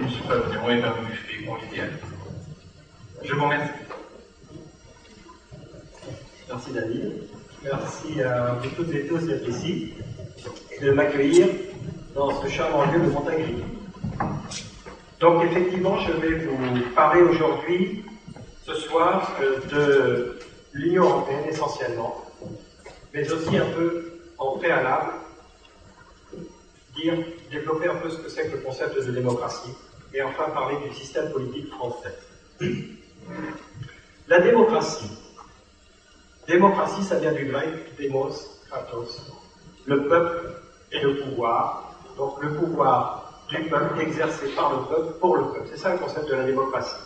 d'un buffet. Je vous remercie. Merci David. Merci à vous toutes et tous d'être ici et de m'accueillir dans ce charmant lieu de Montagnard. Donc effectivement, je vais vous parler aujourd'hui, ce soir, euh, de l'Union européenne essentiellement, mais aussi un peu en préalable, dire, développer un peu ce que c'est que le concept de démocratie, et enfin parler du système politique français. La démocratie. Démocratie, ça vient du grec demos, kratos, le peuple et le pouvoir. Donc le pouvoir du peuple exercé par le peuple pour le peuple. C'est ça le concept de la démocratie.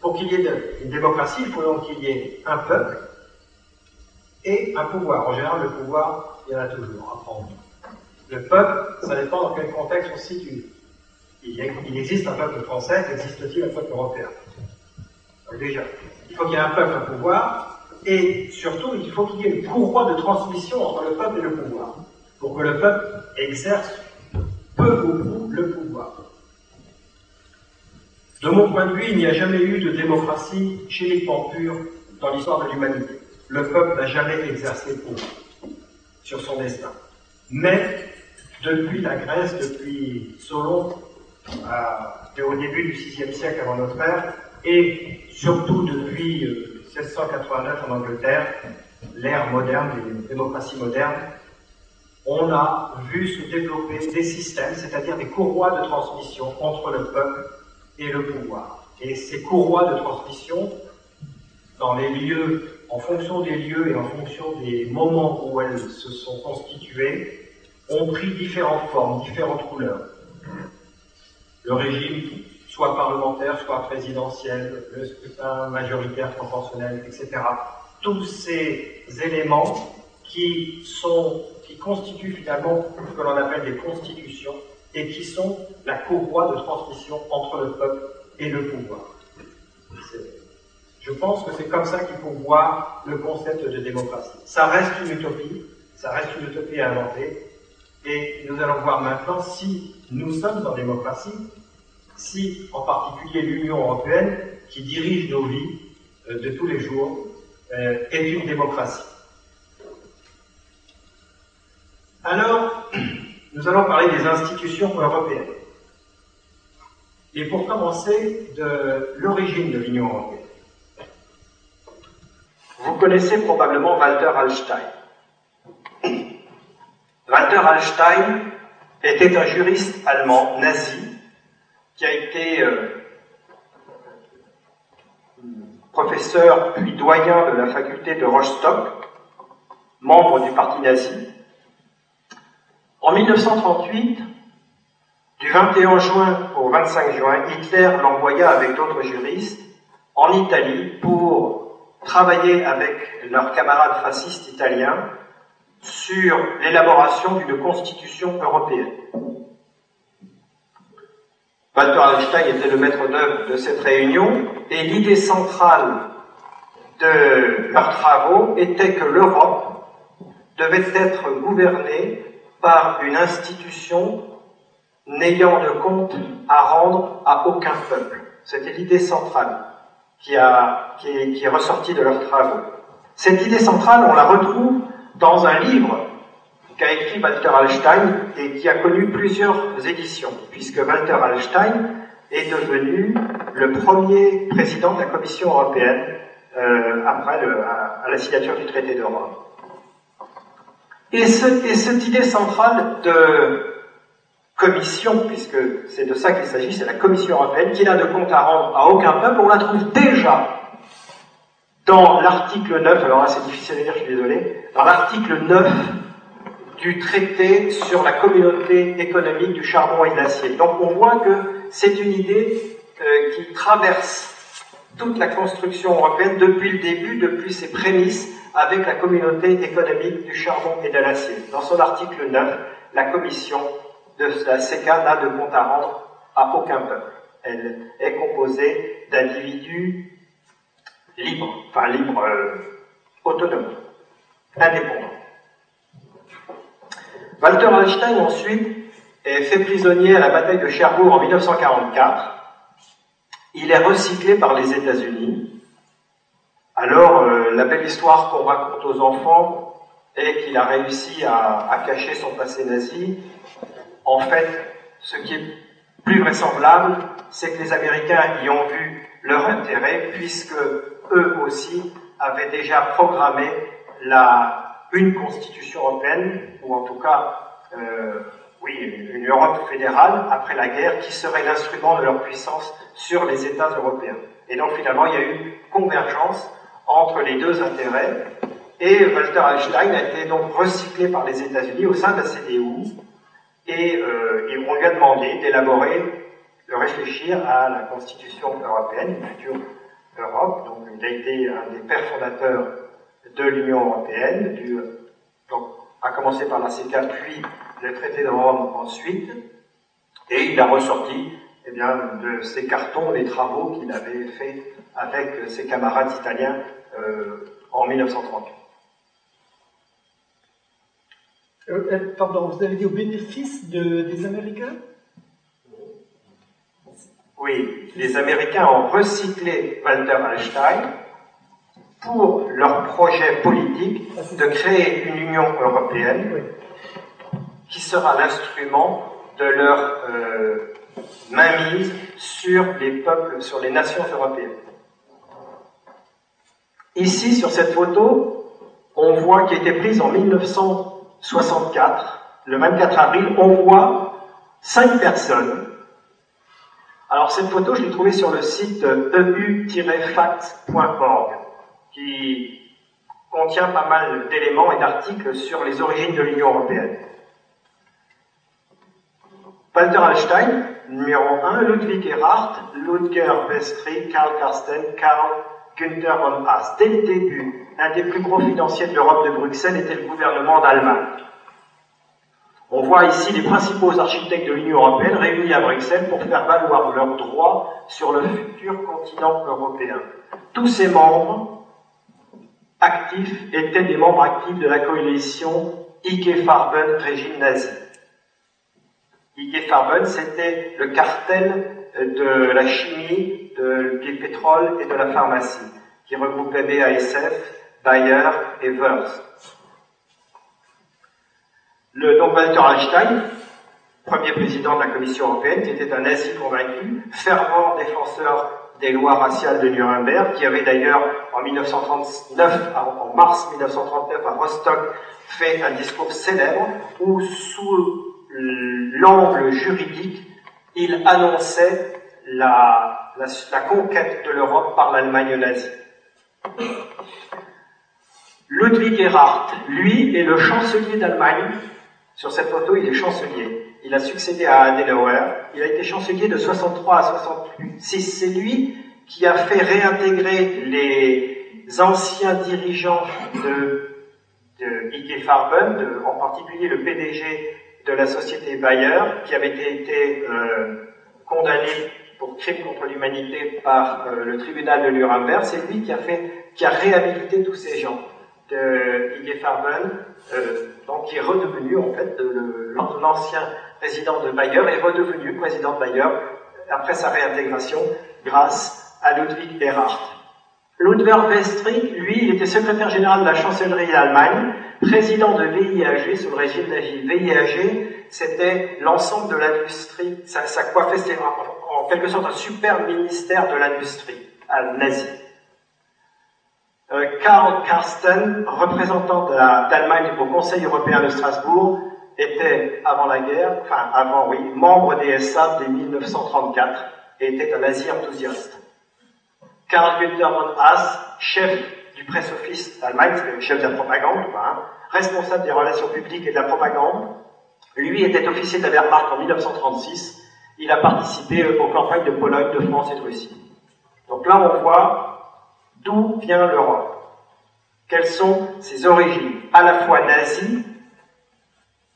Pour qu'il y ait une démocratie, il faut donc qu'il y ait un peuple et un pouvoir. En général, le pouvoir, il y en a toujours à prendre. Le peuple, ça dépend dans quel contexte on se situe. Il, existe un peuple français, existe-t-il un peuple européen? Déjà, il faut qu'il y ait un peuple, un pouvoir, et surtout, il faut qu'il y ait une courroie de transmission entre le peuple et le pouvoir, pour que le peuple exerce peu ou prou le pouvoir. De mon point de vue, il n'y a jamais eu de démocratie chimiquement pure dans l'histoire de l'humanité. Le peuple n'a jamais exercé le pouvoir sur son destin. Mais depuis la Grèce, depuis Solon, euh, au début du VIe siècle avant notre ère, et surtout depuis 1689 euh, en Angleterre, l'ère moderne, des démocraties modernes, on a vu se développer des systèmes, c'est-à-dire des courroies de transmission entre le peuple et le pouvoir. Et ces courroies de transmission, dans les lieux, en fonction des lieux et en fonction des moments où elles se sont constituées, ont pris différentes formes, différentes couleurs. Le régime, soit parlementaire, soit présidentiel, le scrutin majoritaire proportionnel, etc. Tous ces éléments qui sont qui constituent finalement ce que l'on appelle des constitutions et qui sont la courroie de transmission entre le peuple et le pouvoir. Je pense que c'est comme ça qu'il faut voir le concept de démocratie. Ça reste une utopie, ça reste une utopie à inventer, et nous allons voir maintenant si nous sommes en démocratie, si en particulier l'Union européenne, qui dirige nos vies euh, de tous les jours, euh, est une démocratie. Alors, nous allons parler des institutions européennes. Et pour commencer, de l'origine de l'Union européenne. Vous connaissez probablement Walter Hallstein. Walter Hallstein était un juriste allemand nazi qui a été euh, professeur puis doyen de la faculté de Rostock, membre du parti nazi, en 1938, du 21 juin au 25 juin, Hitler l'envoya avec d'autres juristes en Italie pour travailler avec leurs camarades fascistes italiens sur l'élaboration d'une constitution européenne. Walter Einstein était le maître d'œuvre de cette réunion et l'idée centrale de leurs travaux était que l'Europe devait être gouvernée par une institution n'ayant de compte à rendre à aucun peuple. C'était l'idée centrale qui, a, qui, est, qui est ressortie de leurs travaux. Cette idée centrale, on la retrouve dans un livre qu'a écrit Walter Hallstein et qui a connu plusieurs éditions, puisque Walter Hallstein est devenu le premier président de la Commission européenne euh, après la signature du traité de Rome. Et, cette idée centrale de commission, puisque c'est de ça qu'il s'agit, c'est la Commission européenne, qui n'a de compte à rendre à aucun peuple, on la trouve déjà dans l'article 9, alors c'est difficile à lire, je suis désolé, dans l'article 9 du traité sur la communauté économique du charbon et de l'acier. Donc on voit que c'est une idée euh, qui traverse toute la construction européenne depuis le début, depuis ses prémices, avec la communauté économique du charbon et de l'acier. Dans son article 9, la commission de la CECA n'a de compte à rendre à aucun peuple. Elle est composée d'individus libres, enfin libres, euh, autonomes, indépendants. Walter Einstein ensuite est fait prisonnier à la bataille de Cherbourg en 1944. Il est recyclé par les États-Unis. Alors, euh, la belle histoire qu'on raconte aux enfants est qu'il a réussi à cacher son passé nazi. En fait, ce qui est plus vraisemblable, c'est que les Américains y ont vu leur intérêt, puisque eux aussi avaient déjà programmé la, une constitution européenne, ou en tout cas, euh, oui, une Europe fédérale après la guerre, qui serait l'instrument de leur puissance sur les États européens. Et donc finalement, il y a eu convergence entre les deux intérêts, et Walter Einstein a été donc recyclé par les États-Unis au sein de la CDU, et, euh, on lui a demandé d'élaborer, de réfléchir à la constitution européenne, une future Europe. Donc il a été un des pères fondateurs de l'Union européenne, donc, a commencé par la CECA, puis le traité de Rome ensuite, et il a ressorti eh bien, de ses cartons les travaux qu'il avait fait avec ses camarades italiens euh, en 1938. Euh, euh, pardon, vous avez dit au bénéfice de, des Américains? Oui, les Américains ont recyclé Walter Einstein pour leur projet politique de créer une Union européenne qui sera l'instrument de leur euh, mainmise sur les peuples, sur les nations européennes. Ici, sur cette photo, on voit qui a été prise en 1964, le 24 avril, on voit cinq personnes. Alors cette photo, je l'ai trouvée sur le site eu-fact.org, qui contient pas mal d'éléments et d'articles sur les origines de l'Union européenne. Walter Einstein, numéro 1, Ludwig Erhard, Ludger Westry, Karl Karsten, Karl Günther von Haas. Dès le début, un des plus gros financiers de l'Europe de Bruxelles était le gouvernement d'Allemagne. On voit ici les principaux architectes de l'Union européenne réunis à Bruxelles pour faire valoir leurs droits sur le futur continent européen. Tous ces membres actifs étaient des membres actifs de la coalition IG Farben régime nazi. IG Farben, c'était le cartel de la chimie, du pétrole et de la pharmacie, qui regroupait BASF, Bayer et Wurst. Le, donc Walter Einstein, premier président de la Commission européenne, qui était un nazi convaincu, fervent défenseur des lois raciales de Nuremberg, qui avait d'ailleurs en 1939, en mars 1939 à Rostock, fait un discours célèbre où, sous l'angle juridique, il annonçait la conquête de l'Europe par l'Allemagne nazie. Ludwig Erhard, lui, est le chancelier d'Allemagne. Sur cette photo, il est chancelier. Il a succédé à Adenauer. Il a été chancelier de 63 à 66. C'est lui qui a fait réintégrer les anciens dirigeants de, de IG Farben, en particulier le PDG de la société Bayer, qui avait été euh, condamné pour crime contre l'humanité par euh, le tribunal de Nuremberg. C'est lui qui a fait, qui a réhabilité tous ces gens de IG Farben, euh, donc qui est redevenu en fait l'ancien président de Bayer est redevenu président de Bayer après sa réintégration grâce à Ludwig Erhard. Ludwig Westring, lui, il était secrétaire général de la chancellerie d'Allemagne, président de VIAG sous le régime nazi. VIAG, c'était l'ensemble de l'industrie, ça, ça coiffait, en, en quelque sorte un super ministère de l'industrie nazi. Euh, Karl Karsten, représentant d'Allemagne au Conseil européen de Strasbourg, était avant la guerre, enfin avant oui, membre des SA dès 1934 et était un nazi enthousiaste. Karl Günther von Haas, chef du presse-office d'Allemagne, c'est le chef de la propagande, hein, responsable des relations publiques et de la propagande, lui était officier de la Wehrmacht en 1936. il a participé aux campagnes de Pologne, de France et de Russie. Donc là, on voit d'où vient l'Europe? Quelles sont ses origines, à la fois nazies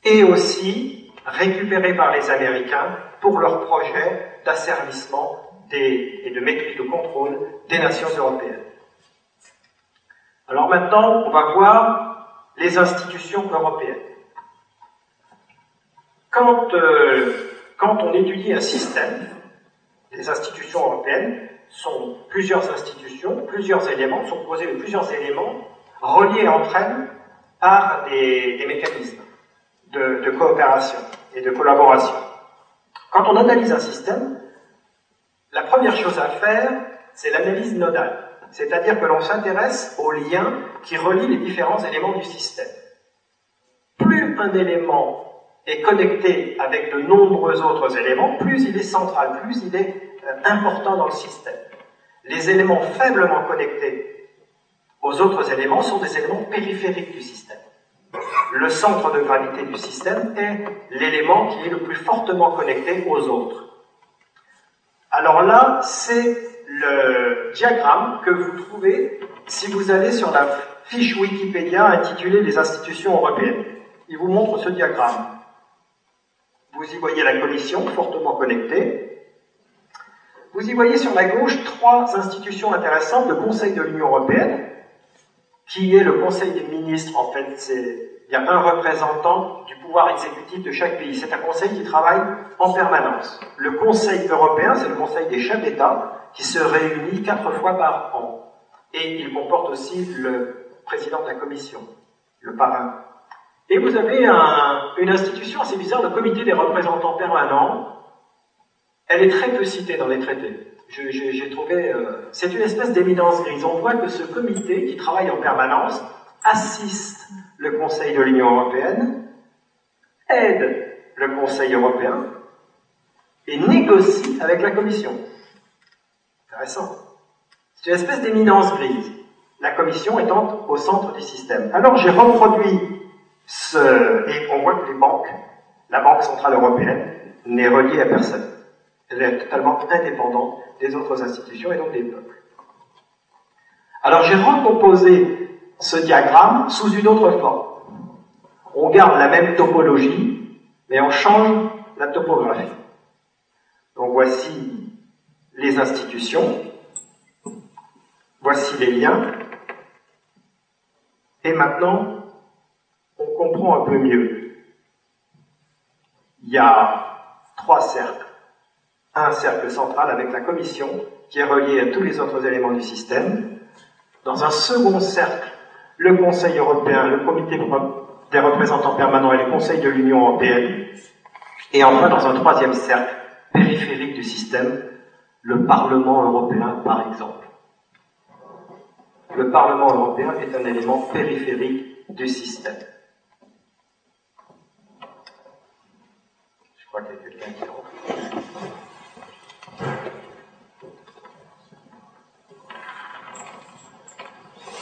et aussi récupérées par les Américains pour leur projet d'asservissement et de maîtrise de contrôle des nations européennes? Alors maintenant, on va voir les institutions européennes. Quand, euh, quand on étudie un système, les institutions européennes sont plusieurs institutions, plusieurs éléments, sont composés de plusieurs éléments reliés entre elles par des, mécanismes de, de coopération et de collaboration. Quand on analyse un système, la première chose à faire, c'est l'analyse nodale, c'est-à-dire que l'on s'intéresse aux liens qui relient les différents éléments du système. Plus un élément est connecté avec de nombreux autres éléments, plus il est central, plus il est euh, important dans le système. Les éléments faiblement connectés aux autres éléments sont des éléments périphériques du système. Le centre de gravité du système est l'élément qui est le plus fortement connecté aux autres. Alors là, c'est le diagramme que vous trouvez si vous allez sur la fiche Wikipédia intitulée Les institutions européennes. Il vous montre ce diagramme. Vous y voyez la commission fortement connectée. Vous y voyez sur la gauche trois institutions intéressantes. Le Conseil de l'Union européenne, qui est le Conseil des ministres, en fait, c'est il y a un représentant du pouvoir exécutif de chaque pays. C'est un conseil qui travaille en permanence. Le Conseil européen, c'est le conseil des chefs d'État qui se réunit quatre fois par an. Et il comporte aussi le président de la commission, le parrain. Et vous avez une institution assez bizarre, le comité des représentants permanents. Elle est très peu citée dans les traités. J'ai trouvé, euh, c'est une espèce d'éminence grise. On voit que ce comité qui travaille en permanence assiste le Conseil de l'Union européenne, aide le Conseil européen et négocie avec la Commission. Intéressant. C'est une espèce d'éminence grise, la Commission étant au centre du système. Alors j'ai reproduit ce... Et on voit que les banques, la Banque Centrale Européenne, n'est reliée à personne. Elle est totalement indépendante des autres institutions et donc des peuples. Alors j'ai recomposé ce diagramme sous une autre forme. On garde la même topologie, mais on change la topographie. Donc voici les institutions, voici les liens, et maintenant, on comprend un peu mieux. Il y a trois cercles. Un cercle central avec la commission, qui est relié à tous les autres éléments du système. Dans un second cercle, le Conseil européen, le comité des représentants permanents et le Conseil de l'Union européenne, et enfin dans un troisième cercle périphérique du système, le Parlement européen par exemple. Le Parlement européen est un élément périphérique du système. Je crois qu'il y a quelqu'un qui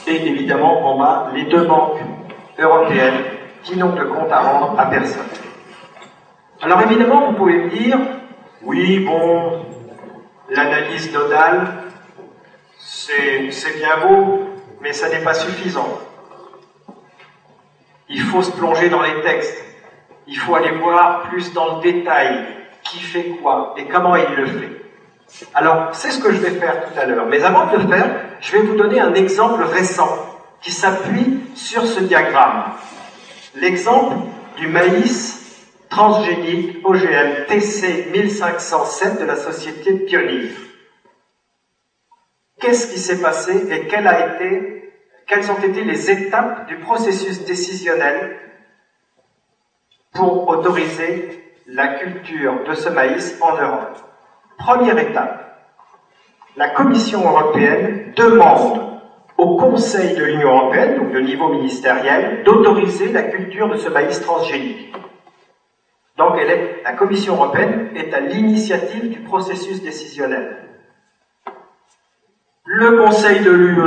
et évidemment en bas les deux banques européennes qui n'ont de compte à rendre à personne. Alors évidemment, vous pouvez me dire, oui, bon, l'analyse nodale, c'est bien beau, mais ça n'est pas suffisant. Il faut se plonger dans les textes. Il faut aller voir plus dans le détail qui fait quoi et comment il le fait. Alors, c'est ce que je vais faire tout à l'heure. Mais avant de le faire, je vais vous donner un exemple récent qui s'appuie sur ce diagramme. L'exemple du maïs transgénique OGM TC 1507 de la société Pionnier. Qu'est-ce qui s'est passé et quelles ont été les étapes du processus décisionnel pour autoriser la culture de ce maïs en Europe? Première étape, la Commission européenne demande au Conseil de l'Union européenne, donc de niveau ministériel, d'autoriser la culture de ce maïs transgénique. Donc elle est, la Commission européenne est à l'initiative du processus décisionnel. Le Conseil de l'UE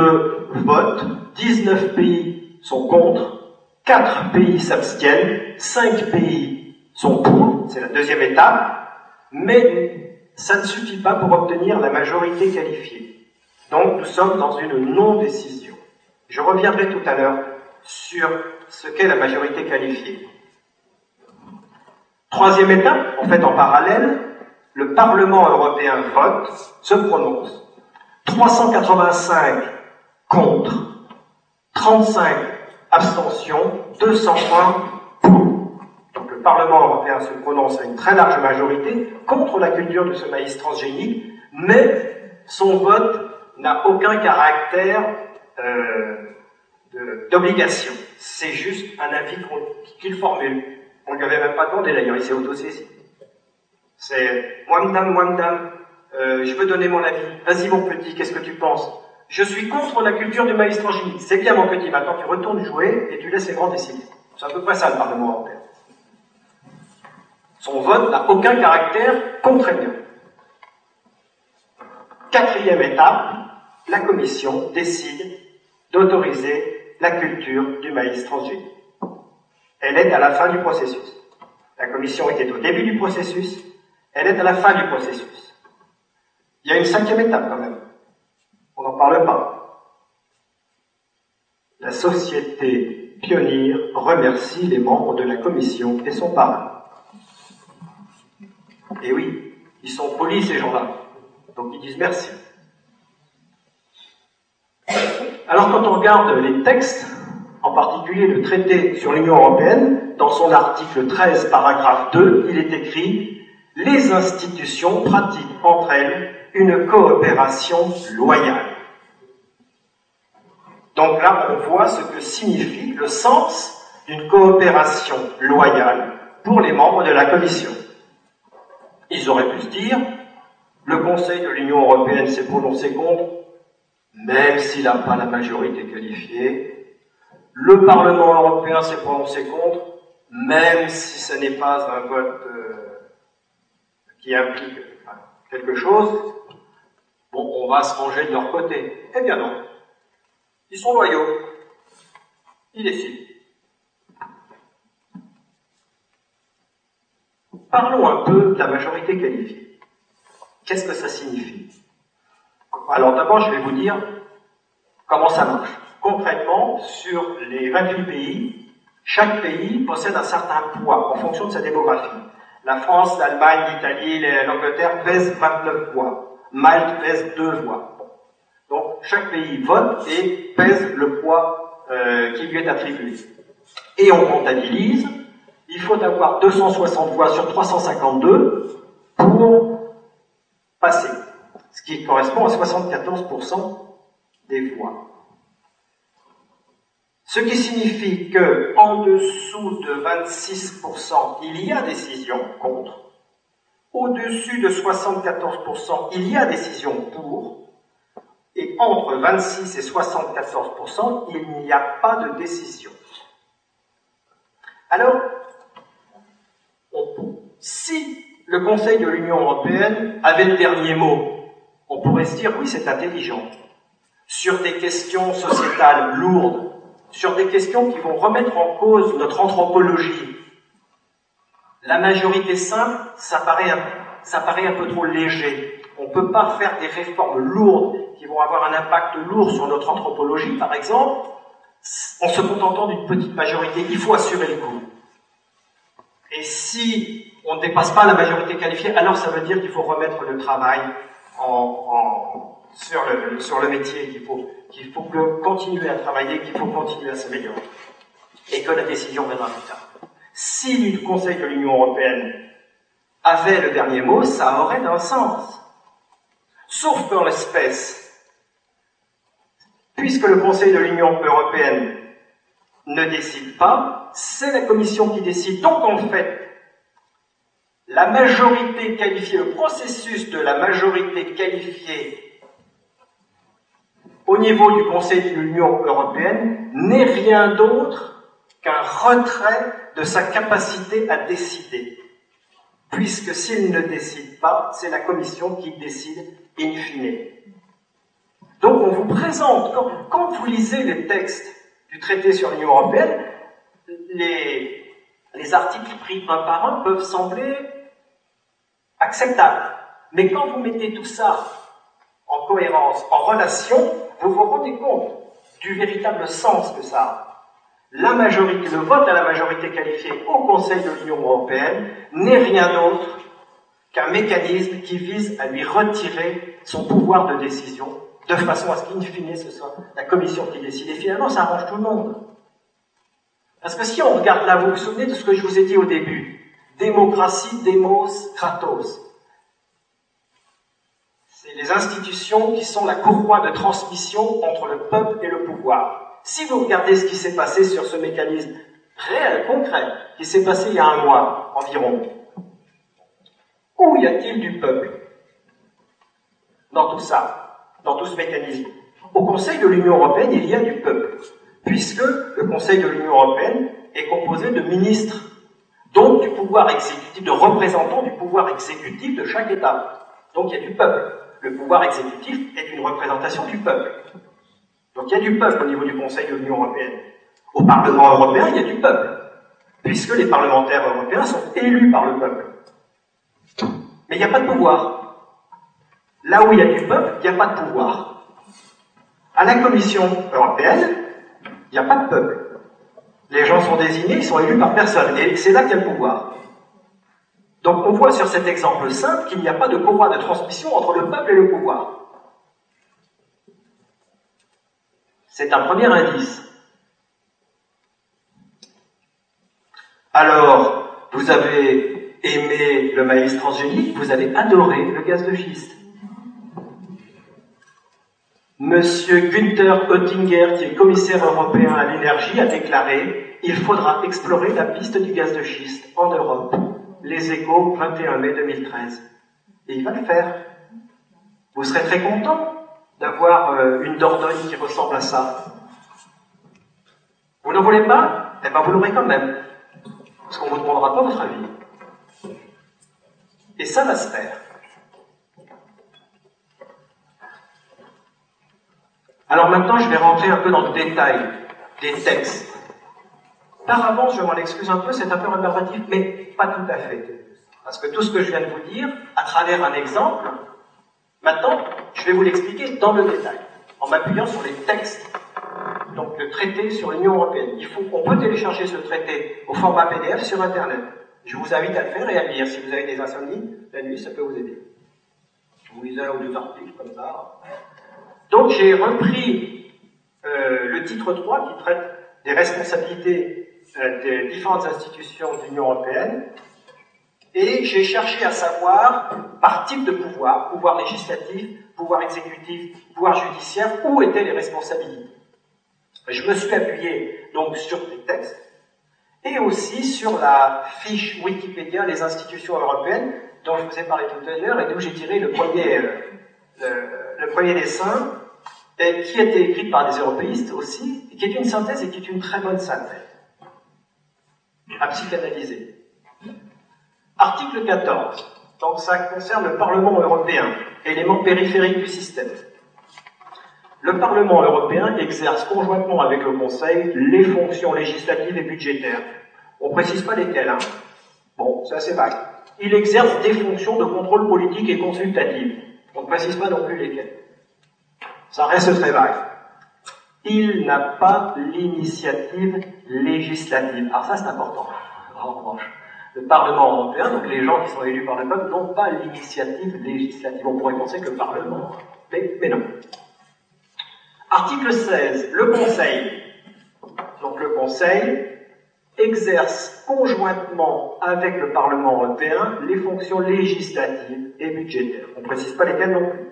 vote, 19 pays sont contre, 4 pays s'abstiennent, 5 pays sont pour, c'est la deuxième étape, Mais ça ne suffit pas pour obtenir la majorité qualifiée. Donc nous sommes dans une non-décision. Je reviendrai tout à l'heure sur ce qu'est la majorité qualifiée. Troisième étape, en fait en parallèle, le Parlement européen vote, se prononce. 385 contre, 35 abstentions, 201 pour. Donc le Parlement européen se prononce à une très large majorité contre la culture de ce maïs transgénique, mais son vote n'a aucun caractère euh, d'obligation. C'est juste un avis qu'il formule. On ne lui avait même pas demandé d'ailleurs, il s'est autosaisi. C'est moi madame, moi madame, euh, je veux donner mon avis. Vas-y mon petit, qu'est-ce que tu penses? Je suis contre la culture du maïs transgénique. C'est bien mon petit, maintenant tu retournes jouer et tu laisses les grands décider. C'est à peu près ça le Parlement européen. Son vote n'a aucun caractère contraignant. Quatrième étape, la Commission décide d'autoriser la culture du maïs transgénique. Elle est à la fin du processus. La Commission était au début du processus, elle est à la fin du processus. Il y a une cinquième étape quand même. On n'en parle pas. La société pionnière remercie les membres de la commission et son parrain. Et oui, ils sont polis ces gens-là. Donc ils disent merci. Alors quand on regarde les textes, en particulier le traité sur l'Union européenne, dans son article 13, paragraphe 2, il est écrit Les institutions pratiquent entre elles une coopération loyale. Donc là, on voit ce que signifie le sens d'une coopération loyale pour les membres de la Commission. Ils auraient pu se dire, le Conseil de l'Union européenne s'est prononcé contre, même s'il n'a pas la majorité qualifiée. Le Parlement européen s'est prononcé contre, même si ce n'est pas un vote euh, qui implique quelque chose. Bon, on va se ranger de leur côté. Eh bien non. Ils sont loyaux. Ils décident. Parlons un peu de la majorité qualifiée. Qu'est-ce que ça signifie? Alors d'abord, je vais vous dire comment ça marche. Concrètement, sur les 28 pays, chaque pays possède un certain poids en fonction de sa démographie. La France, l'Allemagne, l'Italie, l'Angleterre pèsent 29 voix. Malte pèse 2 voix. Donc chaque pays vote et pèse le poids euh, qui lui est attribué. Et on comptabilise il faut avoir 260 voix sur 352 pour passer, qui correspond à 74% des voix. Ce qui signifie que en dessous de 26%, il y a décision contre, au-dessus de 74%, il y a décision pour, et entre 26 et 74%, il n'y a pas de décision. Alors, si le Conseil de l'Union européenne avait le dernier mot, on pourrait se dire oui, c'est intelligent. Sur des questions sociétales lourdes, sur des questions qui vont remettre en cause notre anthropologie, la majorité simple, ça paraît un, peu trop léger. On ne peut pas faire des réformes lourdes qui vont avoir un impact lourd sur notre anthropologie, par exemple, en se contentant d'une petite majorité. Il faut assurer le coup. Et si on ne dépasse pas la majorité qualifiée, alors ça veut dire qu'il faut remettre le travail sur, le, métier, qu'il faut, qu'il faut continuer à travailler, qu'il faut continuer à s'améliorer. Et que la décision viendra plus tard. Si le Conseil de l'Union européenne avait le dernier mot, ça aurait un sens. Sauf qu'en l'espèce, puisque le Conseil de l'Union européenne ne décide pas, c'est la Commission qui décide. Donc en fait, la majorité qualifiée, le processus de la majorité qualifiée au niveau du Conseil de l'Union européenne n'est rien d'autre qu'un retrait de sa capacité à décider. Puisque s'il ne décide pas, c'est la Commission qui décide in fine. Donc on vous présente, quand, vous lisez les textes du traité sur l'Union européenne, les, les articles pris un par un peuvent sembler acceptable. Mais quand vous mettez tout ça en cohérence, en relation, vous vous rendez compte du véritable sens que ça a. La majorité, le vote à la majorité qualifiée au Conseil de l'Union européenne n'est rien d'autre qu'un mécanisme qui vise à lui retirer son pouvoir de décision, de façon à ce qu'in fine ce soit la Commission qui décide. Et finalement, ça arrange tout le monde. Parce que si on regarde là, vous vous souvenez de ce que je vous ai dit au début? Démocratie, démos, kratos. C'est les institutions qui sont la courroie de transmission entre le peuple et le pouvoir. Si vous regardez ce qui s'est passé sur ce mécanisme réel, concret, qui s'est passé il y a un mois environ, où y a-t-il du peuple dans tout ça, dans tout ce mécanisme? Au Conseil de l'Union européenne, il y a du peuple, puisque le Conseil de l'Union européenne est composé de ministres, donc du pouvoir exécutif, de représentants du pouvoir exécutif de chaque État. Donc il y a du peuple. Le pouvoir exécutif est une représentation du peuple. Donc il y a du peuple au niveau du Conseil de l'Union européenne. Au Parlement européen, il y a du peuple, puisque les parlementaires européens sont élus par le peuple. Mais il n'y a pas de pouvoir. Là où il y a du peuple, il n'y a pas de pouvoir. À la Commission européenne, il n'y a pas de peuple. Sont désignés, ils sont élus par personne. Et c'est là qu'il y a le pouvoir. Donc on voit sur cet exemple simple qu'il n'y a pas de pouvoir de transmission entre le peuple et le pouvoir. C'est un premier indice. Alors, vous avez aimé le maïs transgénique, vous avez adoré le gaz de schiste. Monsieur Günther Oettinger, qui est commissaire européen à l'énergie, a déclaré Il faudra explorer la piste du gaz de schiste en Europe. Les échos, 21 mai 2013. Et il va le faire. Vous serez très content d'avoir euh, une Dordogne qui ressemble à ça. Vous ne voulez pas? Eh bien, vous l'aurez quand même. Parce qu'on ne vous demandera pas votre avis. Et ça va se faire. Alors maintenant, je vais rentrer un peu dans le détail des textes. Par avance, je m'en excuse un peu, c'est un peu rébarbatif, mais pas tout à fait. Parce que tout ce que je viens de vous dire, à travers un exemple, maintenant, je vais vous l'expliquer dans le détail, en m'appuyant sur les textes. Donc le traité sur l'Union européenne. Il faut qu'on peut télécharger ce traité au format PDF sur Internet. Je vous invite à le faire et à le lire. Si vous avez des insomnies, la nuit, ça peut vous aider. Vous lisez un ou deux articles comme ça. Donc j'ai repris euh, le titre 3 qui traite des responsabilités des différentes institutions de l'Union européenne et j'ai cherché à savoir par type de pouvoir, pouvoir législatif, pouvoir exécutif, pouvoir judiciaire, où étaient les responsabilités. Je me suis appuyé donc sur des textes et aussi sur la fiche Wikipédia des institutions européennes dont je vous ai parlé tout à l'heure et d'où j'ai tiré le premier, euh, le, premier dessin qui a été écrite par des européistes aussi, et qui est une synthèse et qui est une très bonne synthèse à psychanalyser. Article 14. Donc ça concerne le Parlement européen, élément périphérique du système. Le Parlement européen exerce conjointement avec le Conseil les fonctions législatives et budgétaires. On ne précise pas lesquelles, hein. Bon, c'est assez vague. Il exerce des fonctions de contrôle politique et consultatif. On ne précise pas non plus lesquelles. Ça reste très vague. Il n'a pas l'initiative législative. Alors ça, c'est important. En le Parlement européen, donc les gens qui sont élus par le peuple, n'ont pas l'initiative législative. On pourrait penser que le Parlement, mais, mais non. Article 16. Le Conseil. Donc le Conseil exerce conjointement avec le Parlement européen les fonctions législatives et budgétaires. On ne précise pas lesquelles non plus.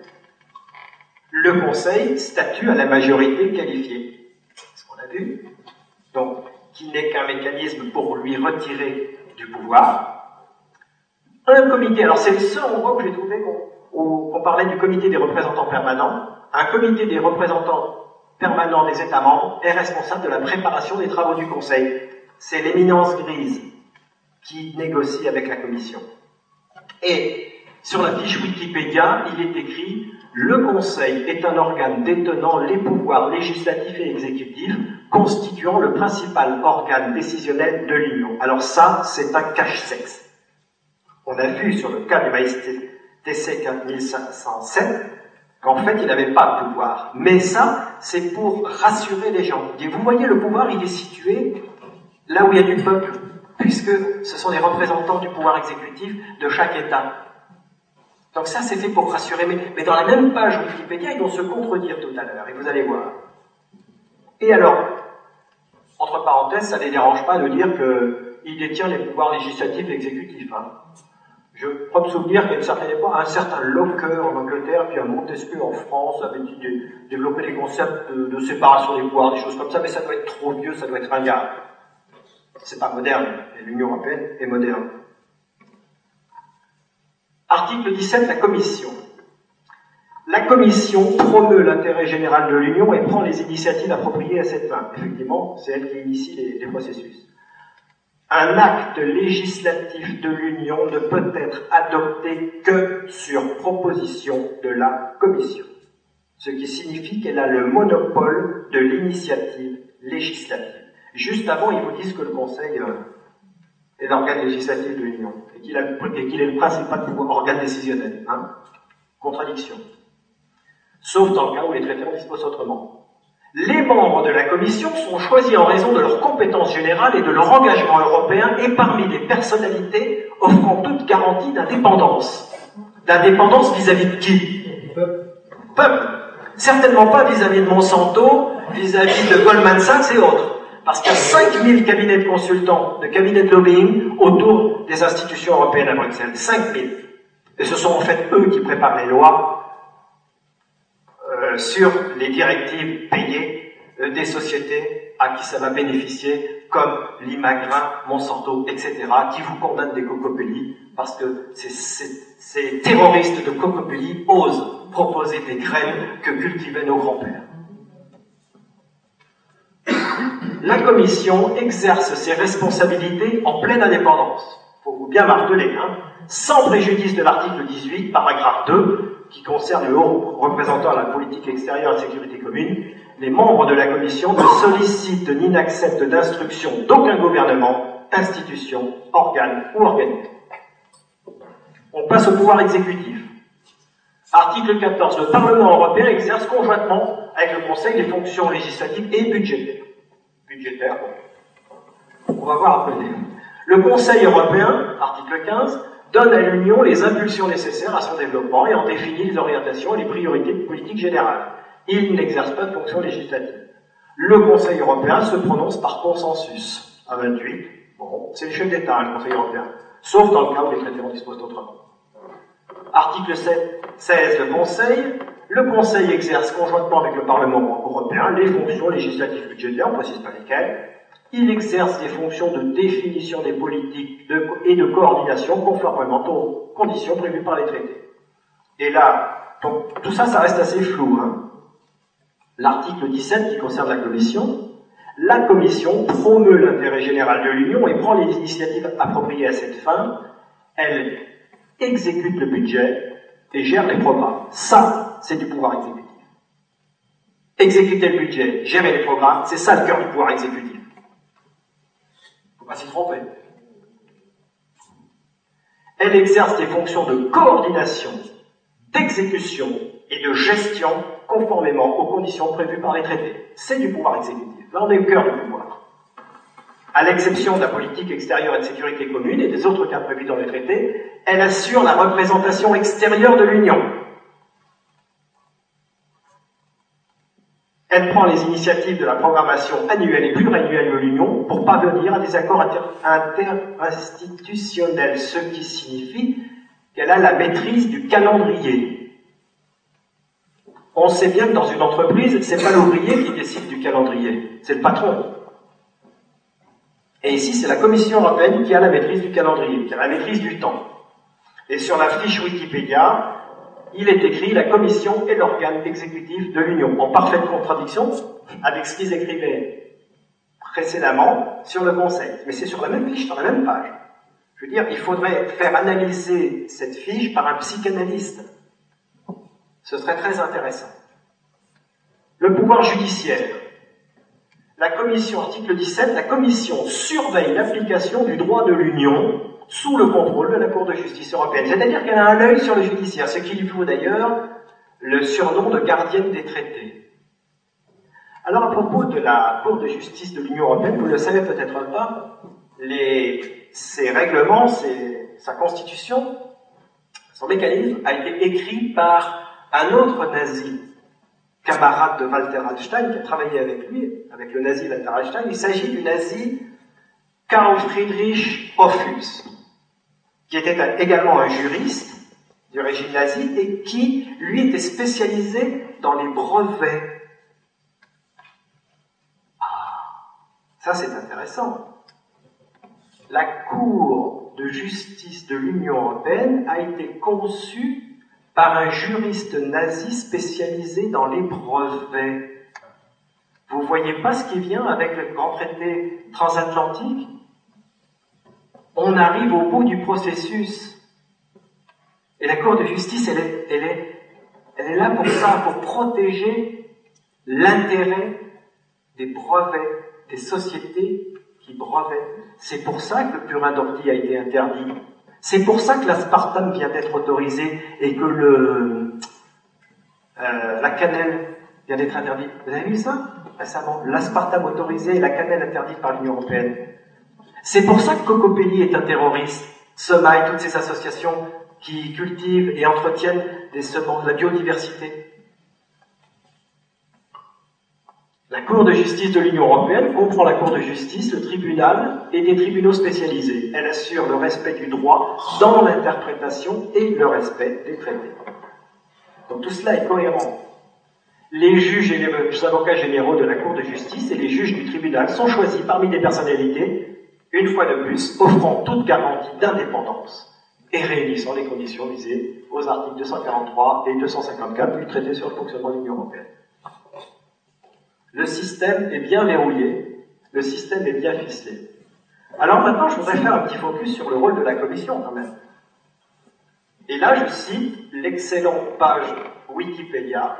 Le Conseil statue à la majorité qualifiée. C'est ce qu'on a vu. Qui n'est qu'un mécanisme pour lui retirer du pouvoir. Un comité, alors c'est le seul endroit où j'ai trouvé qu'on parlait du comité des représentants permanents. Un comité des représentants permanents des États membres est responsable de la préparation des travaux du Conseil. C'est l'éminence grise qui négocie avec la Commission. Et sur la fiche Wikipédia, il est écrit le Conseil est un organe détenant les pouvoirs législatifs et exécutifs, constituant le principal organe décisionnel de l'Union. Alors ça, c'est un cache-sexe. On a vu sur le cas du maïs TC 4507 qu'en fait, il n'avait pas de pouvoir. Mais ça, c'est pour rassurer les gens. Vous voyez, le pouvoir, il est situé là où il y a du peuple, puisque ce sont les représentants du pouvoir exécutif de chaque État. Donc ça, c'est fait pour rassurer. Mais, dans la même page Wikipédia, ils vont se contredire tout à l'heure, et vous allez voir. Et alors, entre parenthèses, ça ne les dérange pas de dire qu'il détient les pouvoirs législatifs et exécutifs. Hein. Je crois me souvenir qu'à une certaine époque, un certain Locke en Angleterre, puis un Montesquieu en France, avait développé des concepts de, séparation des pouvoirs, des choses comme ça, mais ça doit être trop vieux, ça doit être ringard. C'est pas moderne, et l'Union européenne est moderne. Article 17, la Commission. La Commission promeut l'intérêt général de l'Union et prend les initiatives appropriées à cette fin. Effectivement, c'est elle qui initie les processus. Un acte législatif de l'Union ne peut être adopté que sur proposition de la Commission, ce qui signifie qu'elle a le monopole de l'initiative législative. Juste avant, ils vous disent que le Conseil euh, est l'organe législatif de l'Union et qu'il est le principal organe décisionnel. Hein Contradiction. Sauf dans le cas où les traités en disposent autrement. Les membres de la Commission sont choisis en raison de leurs compétences générales et de leur engagement européen et parmi des personnalités offrant toute garantie d'indépendance. D'indépendance vis-à-vis de qui? Peuple. Certainement pas vis-à-vis de Monsanto, vis-à-vis de Goldman Sachs et autres. Parce qu'il y a 5000 cabinets de consultants, de cabinets de lobbying autour des institutions européennes à Bruxelles. 5000. Et ce sont en fait eux qui préparent les lois sur les directives payées euh, des sociétés à qui ça va bénéficier, comme l'Imagrin, Monsanto, etc., qui vous condamnent des cocopélies parce que ces, terroristes de cocopélies osent proposer des graines que cultivaient nos grands-pères. La Commission exerce ses responsabilités en pleine indépendance. Faut vous bien marteler, hein, sans préjudice de l'article 18, paragraphe 2, qui concerne le haut représentant à la politique extérieure et sécurité commune, les membres de la Commission ne sollicitent ni n'acceptent d'instructions d'aucun gouvernement, institution, organe ou organisme. On passe au pouvoir exécutif. Article 14. Le Parlement européen exerce conjointement avec le Conseil les fonctions législatives et budgétaires. Budgétaires, on va voir après. Le Conseil européen, article 15, donne à l'Union les impulsions nécessaires à son développement et en définit les orientations et les priorités de politique générale. Il n'exerce pas de fonction législative. Le Conseil européen se prononce par consensus. À 28, bon, c'est le chef d'État, le Conseil européen, sauf dans le cas où les traités en disposent autrement. Article 7, 16, le Conseil. Le Conseil exerce conjointement avec le Parlement européen les fonctions législatives budgétaires, on ne précise pas lesquelles, il exerce des fonctions de définition des politiques et de coordination conformément aux conditions prévues par les traités. Et là, tout ça, ça reste assez flou. Hein. L'article 17 qui concerne la Commission, la Commission promeut l'intérêt général de l'Union et prend les initiatives appropriées à cette fin. Elle exécute le budget et gère les programmes. Ça, c'est du pouvoir exécutif. Exécuter le budget, gérer les programmes, c'est ça le cœur du pouvoir exécutif pas s'y tromper. Elle exerce des fonctions de coordination, d'exécution et de gestion conformément aux conditions prévues par les traités. C'est du pouvoir exécutif. Là, on est cœur du pouvoir. À l'exception de la politique extérieure et de sécurité commune et des autres cas prévus dans les traités, elle assure la représentation extérieure de l'Union Elle prend les initiatives de la programmation annuelle et pluriannuelle de l'Union pour parvenir à des accords interinstitutionnels, ce qui signifie qu'elle a la maîtrise du calendrier. On sait bien que dans une entreprise, c'est pas l'ouvrier qui décide du calendrier, c'est le patron. Et ici, c'est la Commission européenne qui a la maîtrise du calendrier, qui a la maîtrise du temps. Et sur la fiche Wikipédia, il est écrit la Commission est l'organe exécutif de l'Union, en parfaite contradiction avec ce qu'ils écrivaient précédemment sur le Conseil. Mais c'est sur la même fiche, sur la même page. Je veux dire, il faudrait faire analyser cette fiche par un psychanalyste. Ce serait très intéressant. Le pouvoir judiciaire. La commission, article 17, la commission surveille l'application du droit de l'Union sous le contrôle de la Cour de justice européenne. C'est-à-dire qu'elle a un œil sur le judiciaire, ce qui lui vaut d'ailleurs le surnom de gardienne des traités. Alors à propos de la Cour de justice de l'Union européenne, vous ne le savez peut-être pas, les, ses règlements, sa constitution, son mécanisme a été écrit par un autre nazi, camarade de Walter Einstein, qui a travaillé avec lui, avec le nazi Walter Einstein. Il s'agit du nazi Karl Friedrich Hoffuss, qui était également un juriste du régime nazi et qui, lui, était spécialisé dans les brevets. Ah, ça c'est intéressant. La Cour de justice de l'Union européenne a été conçue par un juriste nazi spécialisé dans les brevets. Vous voyez pas ce qui vient avec le grand traité transatlantique? On arrive au bout du processus. Et la Cour de justice, elle est, là pour ça, pour protéger l'intérêt des brevets, des sociétés qui brevettent. C'est pour ça que le purin d'ordi a été interdit. C'est pour ça que l'aspartame vient d'être autorisé et que euh, la cannelle vient d'être interdite. Vous avez vu ça récemment? L'aspartame autorisé et la cannelle interdite par l'Union européenne. C'est pour ça que Cocopelli est un terroriste. Semaille, toutes ces associations qui cultivent et entretiennent des semences, de la biodiversité. La Cour de justice de l'Union européenne comprend la Cour de justice, le tribunal et des tribunaux spécialisés. Elle assure le respect du droit dans l'interprétation et le respect des traités. Donc tout cela est cohérent. Les juges et les avocats généraux de la Cour de justice et les juges du tribunal sont choisis parmi des personnalités, une fois de plus, offrant toute garantie d'indépendance et réunissant les conditions visées aux articles 243 et 254 du traité sur le fonctionnement de l'Union européenne. Le système est bien verrouillé, le système est bien ficelé. Alors maintenant, je voudrais faire un petit focus sur le rôle de la Commission quand même. Et là, je cite l'excellente page Wikipédia,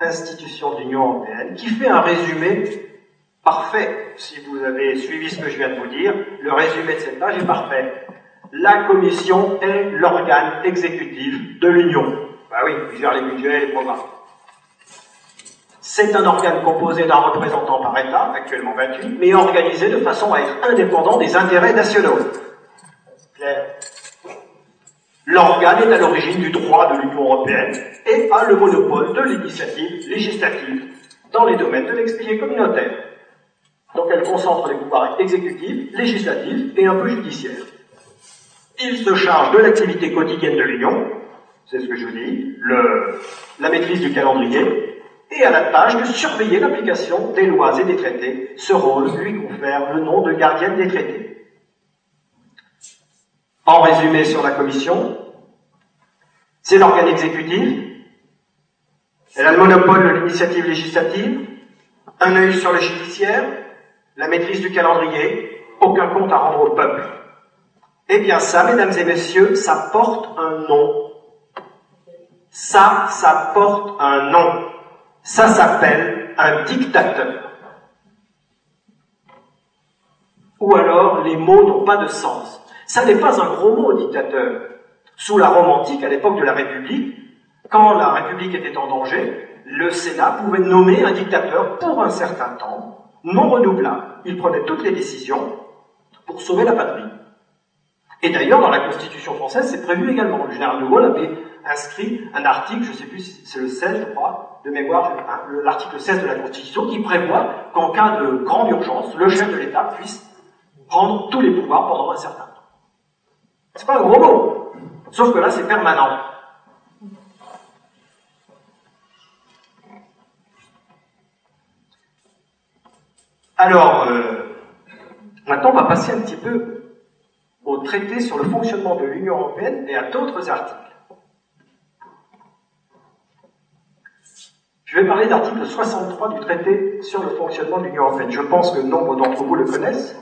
institution de l'Union européenne, qui fait un résumé parfait. Si vous avez suivi ce que je viens de vous dire, le résumé de cette page est parfait la Commission est l'organe exécutif de l'Union. Bah oui, il gère les budgets et les programmes. C'est un organe composé d'un représentant par État, actuellement 28, mais organisé de façon à être indépendant des intérêts nationaux. L'organe est à l'origine du droit de l'Union européenne et a le monopole de l'initiative législative dans les domaines de l'expédié communautaire. Donc elle concentre les pouvoirs exécutifs, législatifs et un peu judiciaires. Il se charge de l'activité quotidienne de l'Union, c'est ce que je dis, la maîtrise du calendrier, et à la tâche de surveiller l'application des lois et des traités. Ce rôle lui confère le nom de gardienne des traités. En résumé sur la Commission, c'est l'organe exécutif, elle a le monopole de l'initiative législative, un œil sur le judiciaire, la maîtrise du calendrier, aucun compte à rendre au peuple. Eh bien ça, mesdames et messieurs, ça porte un nom. Ça, ça porte un nom. Ça s'appelle un dictateur. Ou alors, les mots n'ont pas de sens. Ça n'est pas un gros mot, dictateur. Sous la Rome antique, à l'époque de la République, quand la République était en danger, le Sénat pouvait nommer un dictateur pour un certain temps, non renouvelable. Il prenait toutes les décisions pour sauver la patrie. Et d'ailleurs, dans la Constitution française, c'est prévu également. Le général de Gaulle avait inscrit un article, je ne sais plus si c'est le 16, je crois, de mémoire, l'article 16 de la Constitution, qui prévoit qu'en cas de grande urgence, le chef de l'État puisse prendre tous les pouvoirs pendant un certain temps. C'est pas un gros mot, sauf que là, c'est permanent. Alors, euh, maintenant, on va passer un petit peu au traité sur le fonctionnement de l'Union européenne et à d'autres articles. Je vais parler d'article 63 du traité sur le fonctionnement de l'Union européenne. Je pense que nombre d'entre vous le connaissent.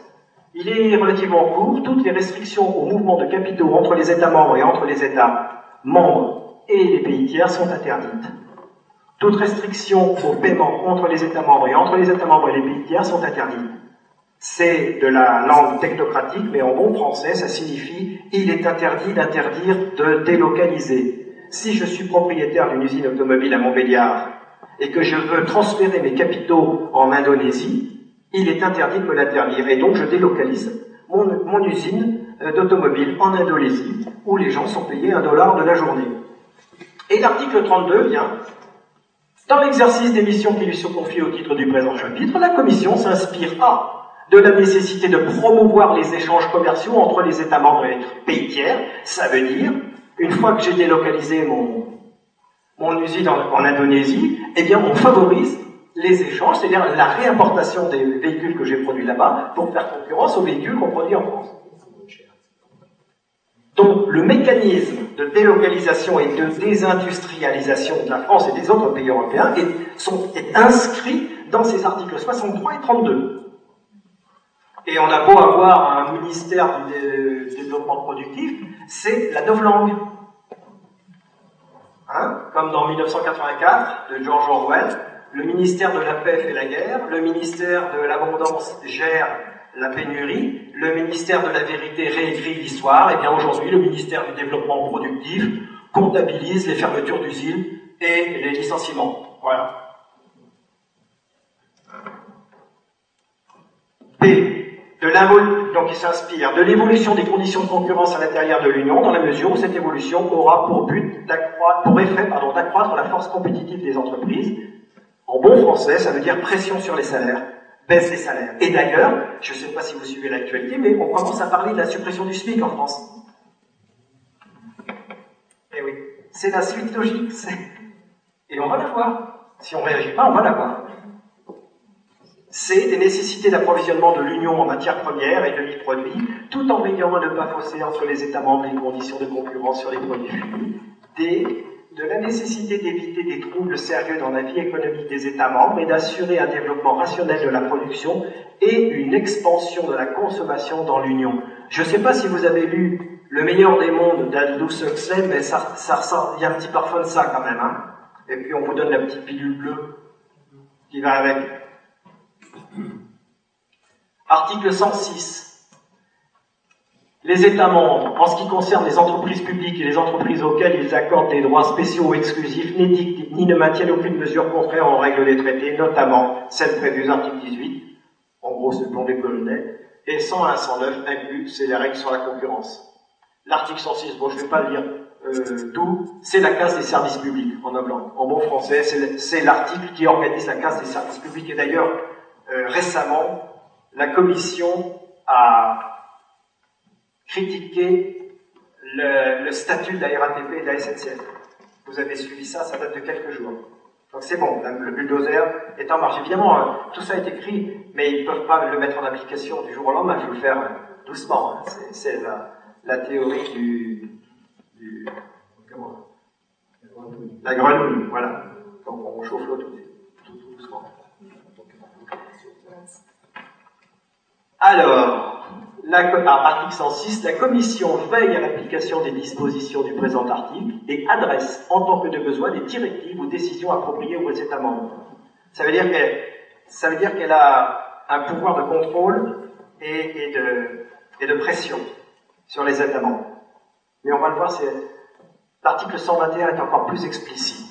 Il est relativement court. Toutes les restrictions au mouvement de capitaux entre les États membres et entre les États membres et les pays tiers sont interdites. Toutes restrictions au paiement entre les États membres et entre les États membres et les pays tiers sont interdites. C'est de la langue technocratique, mais en bon français, ça signifie il est interdit d'interdire de délocaliser. Si je suis propriétaire d'une usine automobile à Montbéliard et que je veux transférer mes capitaux en Indonésie, il est interdit de me l'interdire. Et donc je délocalise mon, mon usine euh, d'automobile en Indonésie, où les gens sont payés un dollar de la journée. Et l'article 32 vient dans l'exercice des missions qui lui sont confiées au titre du présent chapitre, la Commission s'inspire A de la nécessité de promouvoir les échanges commerciaux entre les États membres et les pays tiers. Ça veut dire, une fois que j'ai délocalisé mon, usine en, en, Indonésie, eh bien, on favorise les échanges, c'est-à-dire la réimportation des véhicules que j'ai produits là-bas pour faire concurrence aux véhicules qu'on produit en France. Donc le mécanisme de délocalisation et de désindustrialisation de la France et des autres pays européens est, inscrit dans ces articles 63 et 32. Et on a beau avoir un ministère du développement productif, c'est la novlangue. Hein? Comme dans 1984 de George Orwell, le ministère de la paix fait la guerre, le ministère de l'abondance gère la pénurie, le ministère de la vérité réécrit l'histoire, et bien aujourd'hui le ministère du développement productif comptabilise les fermetures d'usines et les licenciements. Voilà. B. De donc il s'inspire de l'évolution des conditions de concurrence à l'intérieur de l'Union, dans la mesure où cette évolution aura pour but d'accroître, pour effet, d'accroître la force compétitive des entreprises. En bon français, ça veut dire pression sur les salaires baisse des salaires. Et d'ailleurs, je ne sais pas si vous suivez l'actualité, mais on commence à parler de la suppression du SMIC en France. Eh oui, c'est la suite logique. Et on va la voir. Si on ne réagit pas, on va la voir. C'est des nécessités d'approvisionnement de l'Union en matières premières et de produits, tout en veillant à ne pas fausser entre les États membres les conditions de concurrence sur les produits finis. De la nécessité d'éviter des troubles sérieux dans la vie économique des États membres et d'assurer un développement rationnel de la production et une expansion de la consommation dans l'Union. Je ne sais pas si vous avez lu Le meilleur des mondes d'Aldous Huxley, mais ça, ça il y a un petit parfum de ça quand même. Hein et puis on vous donne la petite pilule bleue qui va avec. Article 106. Les États membres, en ce qui concerne les entreprises publiques et les entreprises auxquelles ils accordent des droits spéciaux ou exclusifs, n'édictent ni ne maintiennent aucune mesure contraire aux règles des traités, notamment celles prévues article 18, en gros c'est pour les Polonais, et 101 109 inclus, c'est les règles sur la concurrence. L'article 106, bon je ne vais pas le lire euh, tout, c'est la casse des services publics en blanc. En bon français, c'est l'article qui organise la casse des services publics. Et d'ailleurs, euh, récemment, la Commission a critiquer le, statut de la RATP et de la SNCF. Vous avez suivi ça, ça date de quelques jours. Donc c'est bon, le bulldozer est en marche. Évidemment, hein, tout ça est écrit, mais ils ne peuvent pas le mettre en application du jour au lendemain, il faut le faire doucement. Hein. C'est la, théorie du, du comment, la grenouille, voilà. Donc on chauffe l'eau tout, tout doucement. Alors, article 106, la Commission veille à l'application des dispositions du présent article et adresse, en tant que de besoin, des directives ou décisions appropriées aux États membres. Ça veut dire qu'elle, ça veut dire qu'elle a un pouvoir de contrôle et, et, de, et de pression sur les États membres. Mais on va le voir, c'est, l'article 121 est encore plus explicite.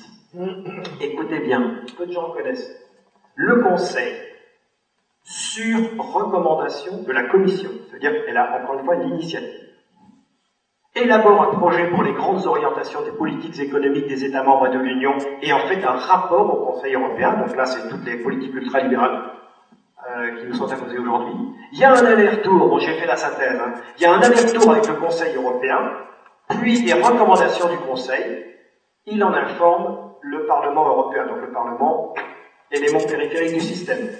Écoutez bien, peu de gens le connaissent. Le Conseil sur recommandation de la Commission, c'est-à-dire qu'elle a encore une fois l'initiative. Élabore un projet pour les grandes orientations des politiques économiques des États membres de l'Union et en fait un rapport au Conseil européen, donc là c'est toutes les politiques ultralibérales euh, qui nous sont imposées aujourd'hui. Il y a un aller-retour, bon j'ai fait la synthèse, hein. il y a un aller-retour avec le Conseil européen, puis des recommandations du Conseil, il en informe le Parlement européen, donc le Parlement, élément périphérique du système.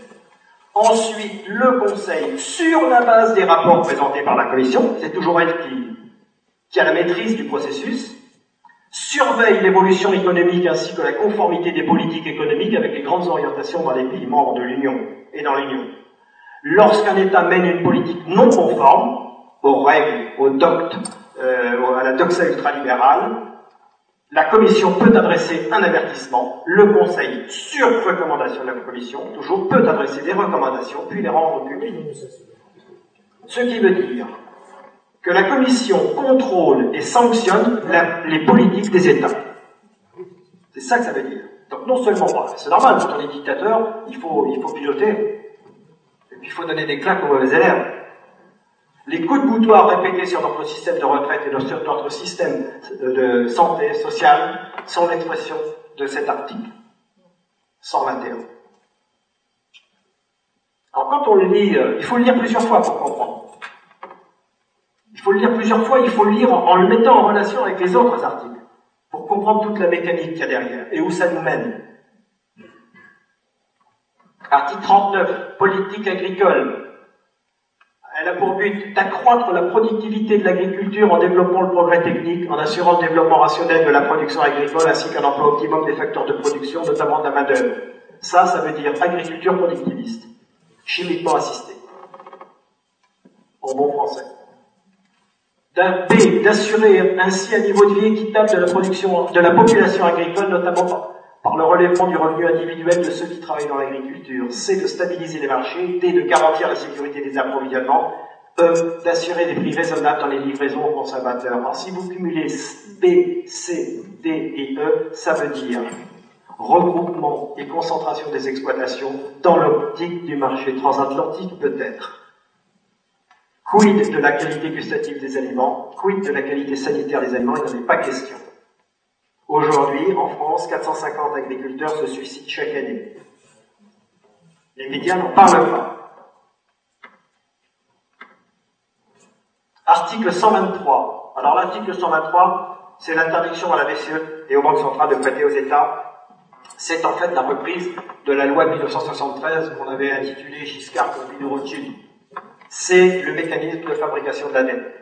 Ensuite, le Conseil, sur la base des rapports présentés par la Commission, c'est toujours elle qui, a la maîtrise du processus, surveille l'évolution économique ainsi que la conformité des politiques économiques avec les grandes orientations dans les pays membres de l'Union et dans l'Union. Lorsqu'un État mène une politique non conforme aux règles, aux doctes, euh, à la doxa ultralibérale, la Commission peut adresser un avertissement, le Conseil, sur recommandation de la Commission, toujours peut adresser des recommandations, puis les rendre publiques. Ce qui veut dire que la Commission contrôle et sanctionne les politiques des États. C'est ça que ça veut dire. Donc non seulement, c'est normal, quand on est dictateur, il faut, il faut piloter, et puis il faut donner des claques aux mauvais élèves. Les coups de boutoir répétés sur notre système de retraite et sur notre système de santé sociale sont l'expression de cet article 121. Alors quand on le lit, euh, il faut le lire plusieurs fois pour comprendre. Il faut le lire plusieurs fois, il faut le lire en, le mettant en relation avec les autres articles pour comprendre toute la mécanique qu'il y a derrière et où ça nous mène. Article 39, politique agricole. Elle a pour but d'accroître la productivité de l'agriculture en développant le progrès technique, en assurant le développement rationnel de la production agricole ainsi qu'un emploi optimum des facteurs de production, notamment de la main-d'œuvre. Ça, ça veut dire agriculture productiviste, chimiquement assistée. En bon français. B, d'assurer ainsi un niveau de vie équitable de la production, de la population agricole, notamment par le relèvement du revenu individuel de ceux qui travaillent dans l'agriculture. C, de stabiliser les marchés. D, de garantir la sécurité des approvisionnements. E, d'assurer des prix raisonnables dans les livraisons aux consommateurs. Alors si vous cumulez B, C, D et E, ça veut dire regroupement et concentration des exploitations dans l'optique du marché transatlantique peut-être. Quid de la qualité gustative des aliments? Quid de la qualité sanitaire des aliments? Il n'en est pas question. Aujourd'hui, en France, 450 agriculteurs se suicident chaque année. Les médias n'en parlent pas. Article 123. Alors l'article 123, c'est l'interdiction à la BCE et aux banques centrales de prêter aux États. C'est en fait la reprise de la loi de 1973 qu'on avait intitulée Giscard contre de. C'est le mécanisme de fabrication de la dette.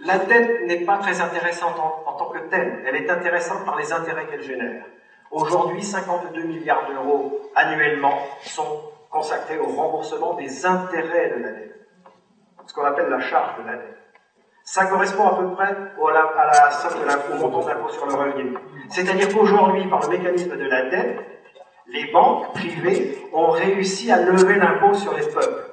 La dette n'est pas très intéressante en, tant que telle, elle est intéressante par les intérêts qu'elle génère. Aujourd'hui, 52 milliards d'euros annuellement sont consacrés au remboursement des intérêts de la dette, ce qu'on appelle la charge de la dette. Ça correspond à peu près à la, somme de l'impôt, montant d'impôt sur le revenu. C'est-à-dire qu'aujourd'hui, par le mécanisme de la dette, les banques privées ont réussi à lever l'impôt sur les peuples.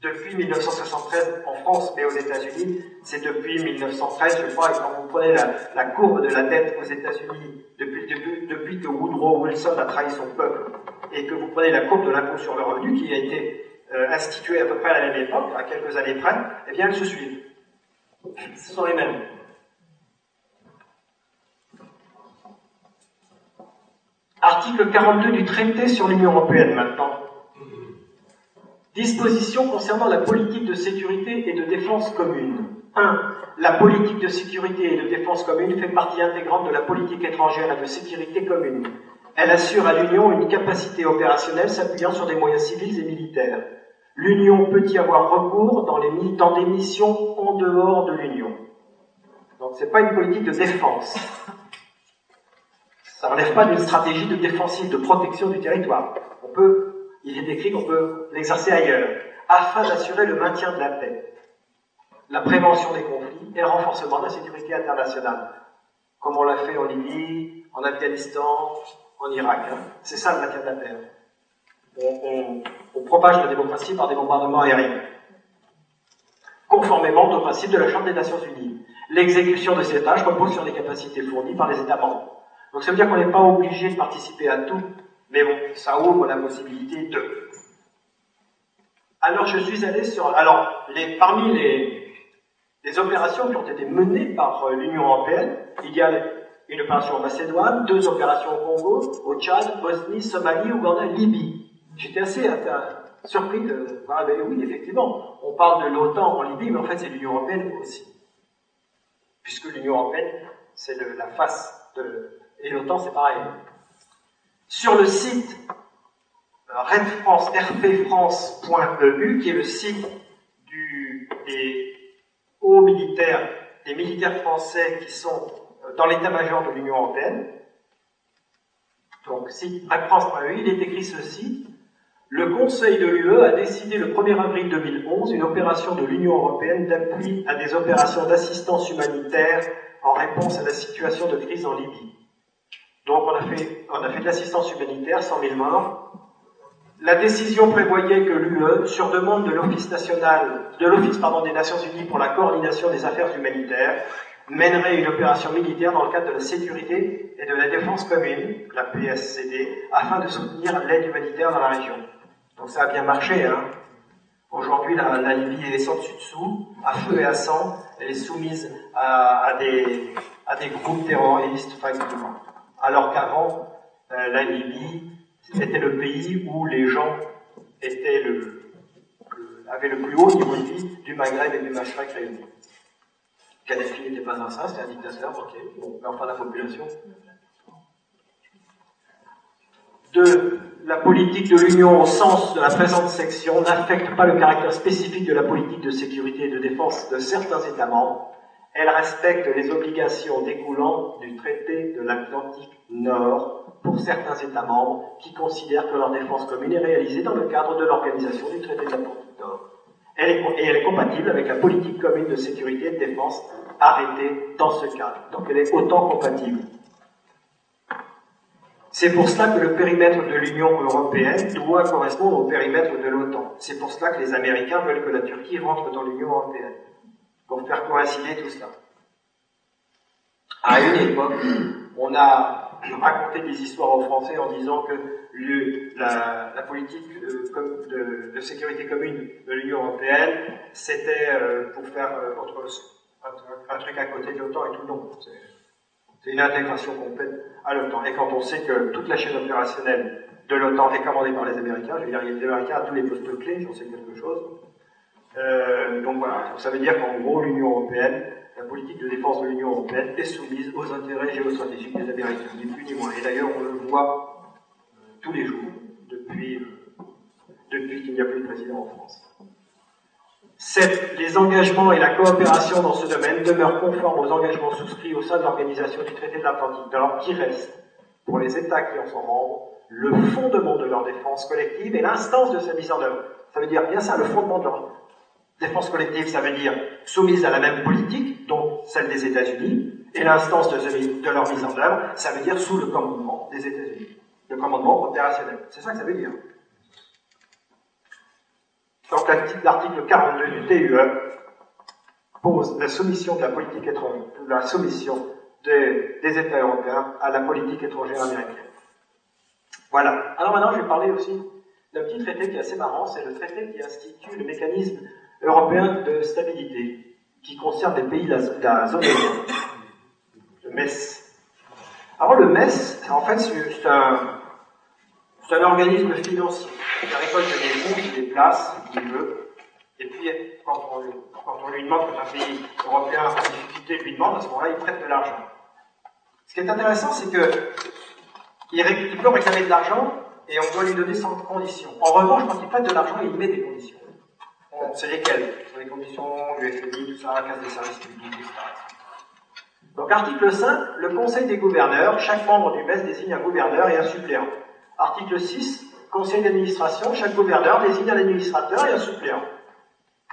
Depuis 1973 en France, mais aux États-Unis, c'est depuis 1913, je crois, et quand vous prenez la, courbe de la dette aux États-Unis, depuis, depuis, que Woodrow Wilson a trahi son peuple, et que vous prenez la courbe de l'impôt sur le revenu, qui a été euh, instituée à peu près à la même époque, à quelques années près, eh bien, elles se suivent. Ce sont les mêmes. Article 42 du traité sur l'Union européenne maintenant. Dispositions concernant la politique de sécurité et de défense commune. 1. La politique de sécurité et de défense commune fait partie intégrante de la politique étrangère et de sécurité commune. Elle assure à l'Union une capacité opérationnelle s'appuyant sur des moyens civils et militaires. L'Union peut y avoir recours dans, dans des missions en dehors de l'Union. Donc ce n'est pas une politique de défense. Ça ne relève pas d'une stratégie de défensive, de protection du territoire. On peut il est écrit qu'on peut l'exercer ailleurs, afin d'assurer le maintien de la paix, la prévention des conflits et le renforcement de la sécurité internationale, comme on l'a fait en Libye, en Afghanistan, en Irak. Hein. C'est ça le maintien de la paix. On, propage la démocratie par des bombardements aériens, conformément au principe de la Chambre des Nations Unies. L'exécution de ces tâches repose sur les capacités fournies par les États membres. Donc ça veut dire qu'on n'est pas obligé de participer à tout mais bon, ça ouvre la possibilité de. Alors je suis allé sur. Alors, parmi les, les opérations qui ont été menées par euh, l'Union européenne, il y a une opération en Macédoine, deux opérations au Congo, au Tchad, Bosnie, Somalie, Ouganda, Libye. J'étais assez surpris de. Ah ben oui, effectivement, on parle de l'OTAN en Libye, mais en fait c'est l'Union européenne aussi. Puisque l'Union européenne, c'est la face de. Et l'OTAN, c'est pareil sur le site euh, RedFrance, rpfrance.eu, qui est le site des hauts militaires, des militaires français qui sont euh, dans l'état-major de l'Union européenne. Donc, site redfrance.eu, il est écrit ceci. Le Conseil de l'UE a décidé le 1er avril 2011 une opération de l'Union européenne d'appui à des opérations d'assistance humanitaire en réponse à la situation de crise en Libye. Donc on a fait, de l'assistance humanitaire, 100 000 morts. La décision prévoyait que l'UE, sur demande de l'Office national, de l'Office des Nations Unies pour la coordination des affaires humanitaires, mènerait une opération militaire dans le cadre de la sécurité et de la défense commune, la PSCD, afin de soutenir l'aide humanitaire dans la région. Donc ça a bien marché. Hein. Aujourd'hui, la, Libye est sans dessus-dessous, à feu et à sang. Elle est soumise à, des, à des, groupes terroristes, alors qu'avant, euh, la Libye était le pays où les gens avaient le plus haut niveau de vie du Maghreb et du Mashrek réunis. Kadhafi n'était pas un saint, c'était un dictateur, ok, bon, mais enfin la population. Deux, la politique de l'Union au sens de la présente section n'affecte pas le caractère spécifique de la politique de sécurité et de défense de certains États membres. Elle respecte les obligations découlant du traité de l'Atlantique Nord pour certains États membres qui considèrent que leur défense commune est réalisée dans le cadre de l'organisation du traité de l'Atlantique Nord. Elle est, et elle est compatible avec la politique commune de sécurité et de défense arrêtée dans ce cadre. Donc elle est autant compatible. C'est pour cela que le périmètre de l'Union européenne doit correspondre au périmètre de l'OTAN. C'est pour cela que les Américains veulent que la Turquie rentre dans l'Union européenne, pour faire coïncider tout cela. À une époque, on a raconté des histoires aux Français en disant que la, politique de, de, sécurité commune de l'Union européenne, c'était euh, pour faire euh, un, truc à côté de l'OTAN et tout. Non, c'est une intégration complète à l'OTAN. Et quand on sait que toute la chaîne opérationnelle de l'OTAN est commandée par les Américains, je veux dire, il y a des Américains à tous les postes clés, j'en sais quelque chose. Euh, donc voilà, ça veut dire qu'en gros, l'Union européenne, la politique de défense de l'Union européenne est soumise aux intérêts géostratégiques des Américains, ni plus ni moins. Et d'ailleurs, on le voit euh, tous les jours depuis, euh, depuis qu'il n'y a plus de président en France les engagements et la coopération dans ce domaine demeurent conformes aux engagements souscrits au sein de l'Organisation du traité de l'Atlantique Nord, qui reste, pour les États qui en sont membres, le fondement de leur défense collective et l'instance de sa mise en œuvre. Ça veut dire bien ça, le fondement de leur défense collective, ça veut dire soumise à la même politique, donc celle des États-Unis, et l'instance de, leur mise en œuvre, ça veut dire sous le commandement des États-Unis, le commandement opérationnel. C'est ça que ça veut dire. Donc l'article 42 du TUE pose la soumission de la politique étrangère, la soumission des, États européens à la politique étrangère américaine. Voilà. Alors maintenant, je vais parler aussi d'un petit traité qui est assez marrant, c'est le traité qui institue le mécanisme européen de stabilité, qui concerne les pays de la, zone euro, le MES. Alors le MES, en fait, c'est un, organisme financier il récolte des fonds, il les place, il veut, et puis quand on, lui demande, quand un pays européen en difficulté lui demande, à ce moment-là, il prête de l'argent. Ce qui est intéressant, c'est que il, peut réclamer de l'argent et on doit lui donner sans condition. En revanche, quand il prête de l'argent, il met des conditions. C'est lesquelles C'est les conditions du FMI, tout ça, casse des services publics, etc. Donc, article 5, le Conseil des gouverneurs, chaque membre du MES désigne un gouverneur et un suppléant. Article 6, conseil d'administration, chaque gouverneur désigne un administrateur et un suppléant.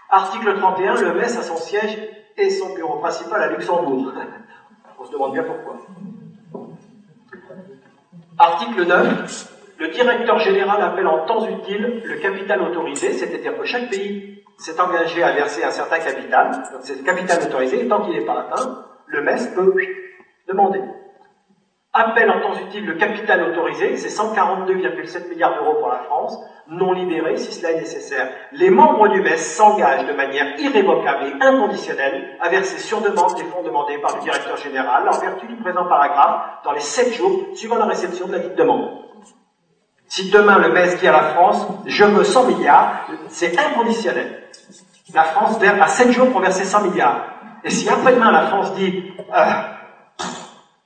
Article 31, le MES a son siège et son bureau principal à Luxembourg. On se demande bien pourquoi. Article 9, le directeur général appelle en temps utile le capital autorisé, c'est-à-dire que chaque pays s'est engagé à verser un certain capital, donc c'est le capital autorisé, et tant qu'il n'est pas atteint, le MES peut demander appelle en temps utile le capital autorisé, c'est 142,7 milliards d'euros pour la France, non libéré si cela est nécessaire. Les membres du MES s'engagent de manière irrévocable et inconditionnelle à verser sur demande des fonds demandés par le directeur général en vertu du présent paragraphe dans les 7 jours suivant la réception de la dite demande. Si demain le MES dit à la France, je veux 100 milliards, c'est inconditionnel. La France a 7 jours pour verser 100 milliards. Et si après-demain la France dit, euh,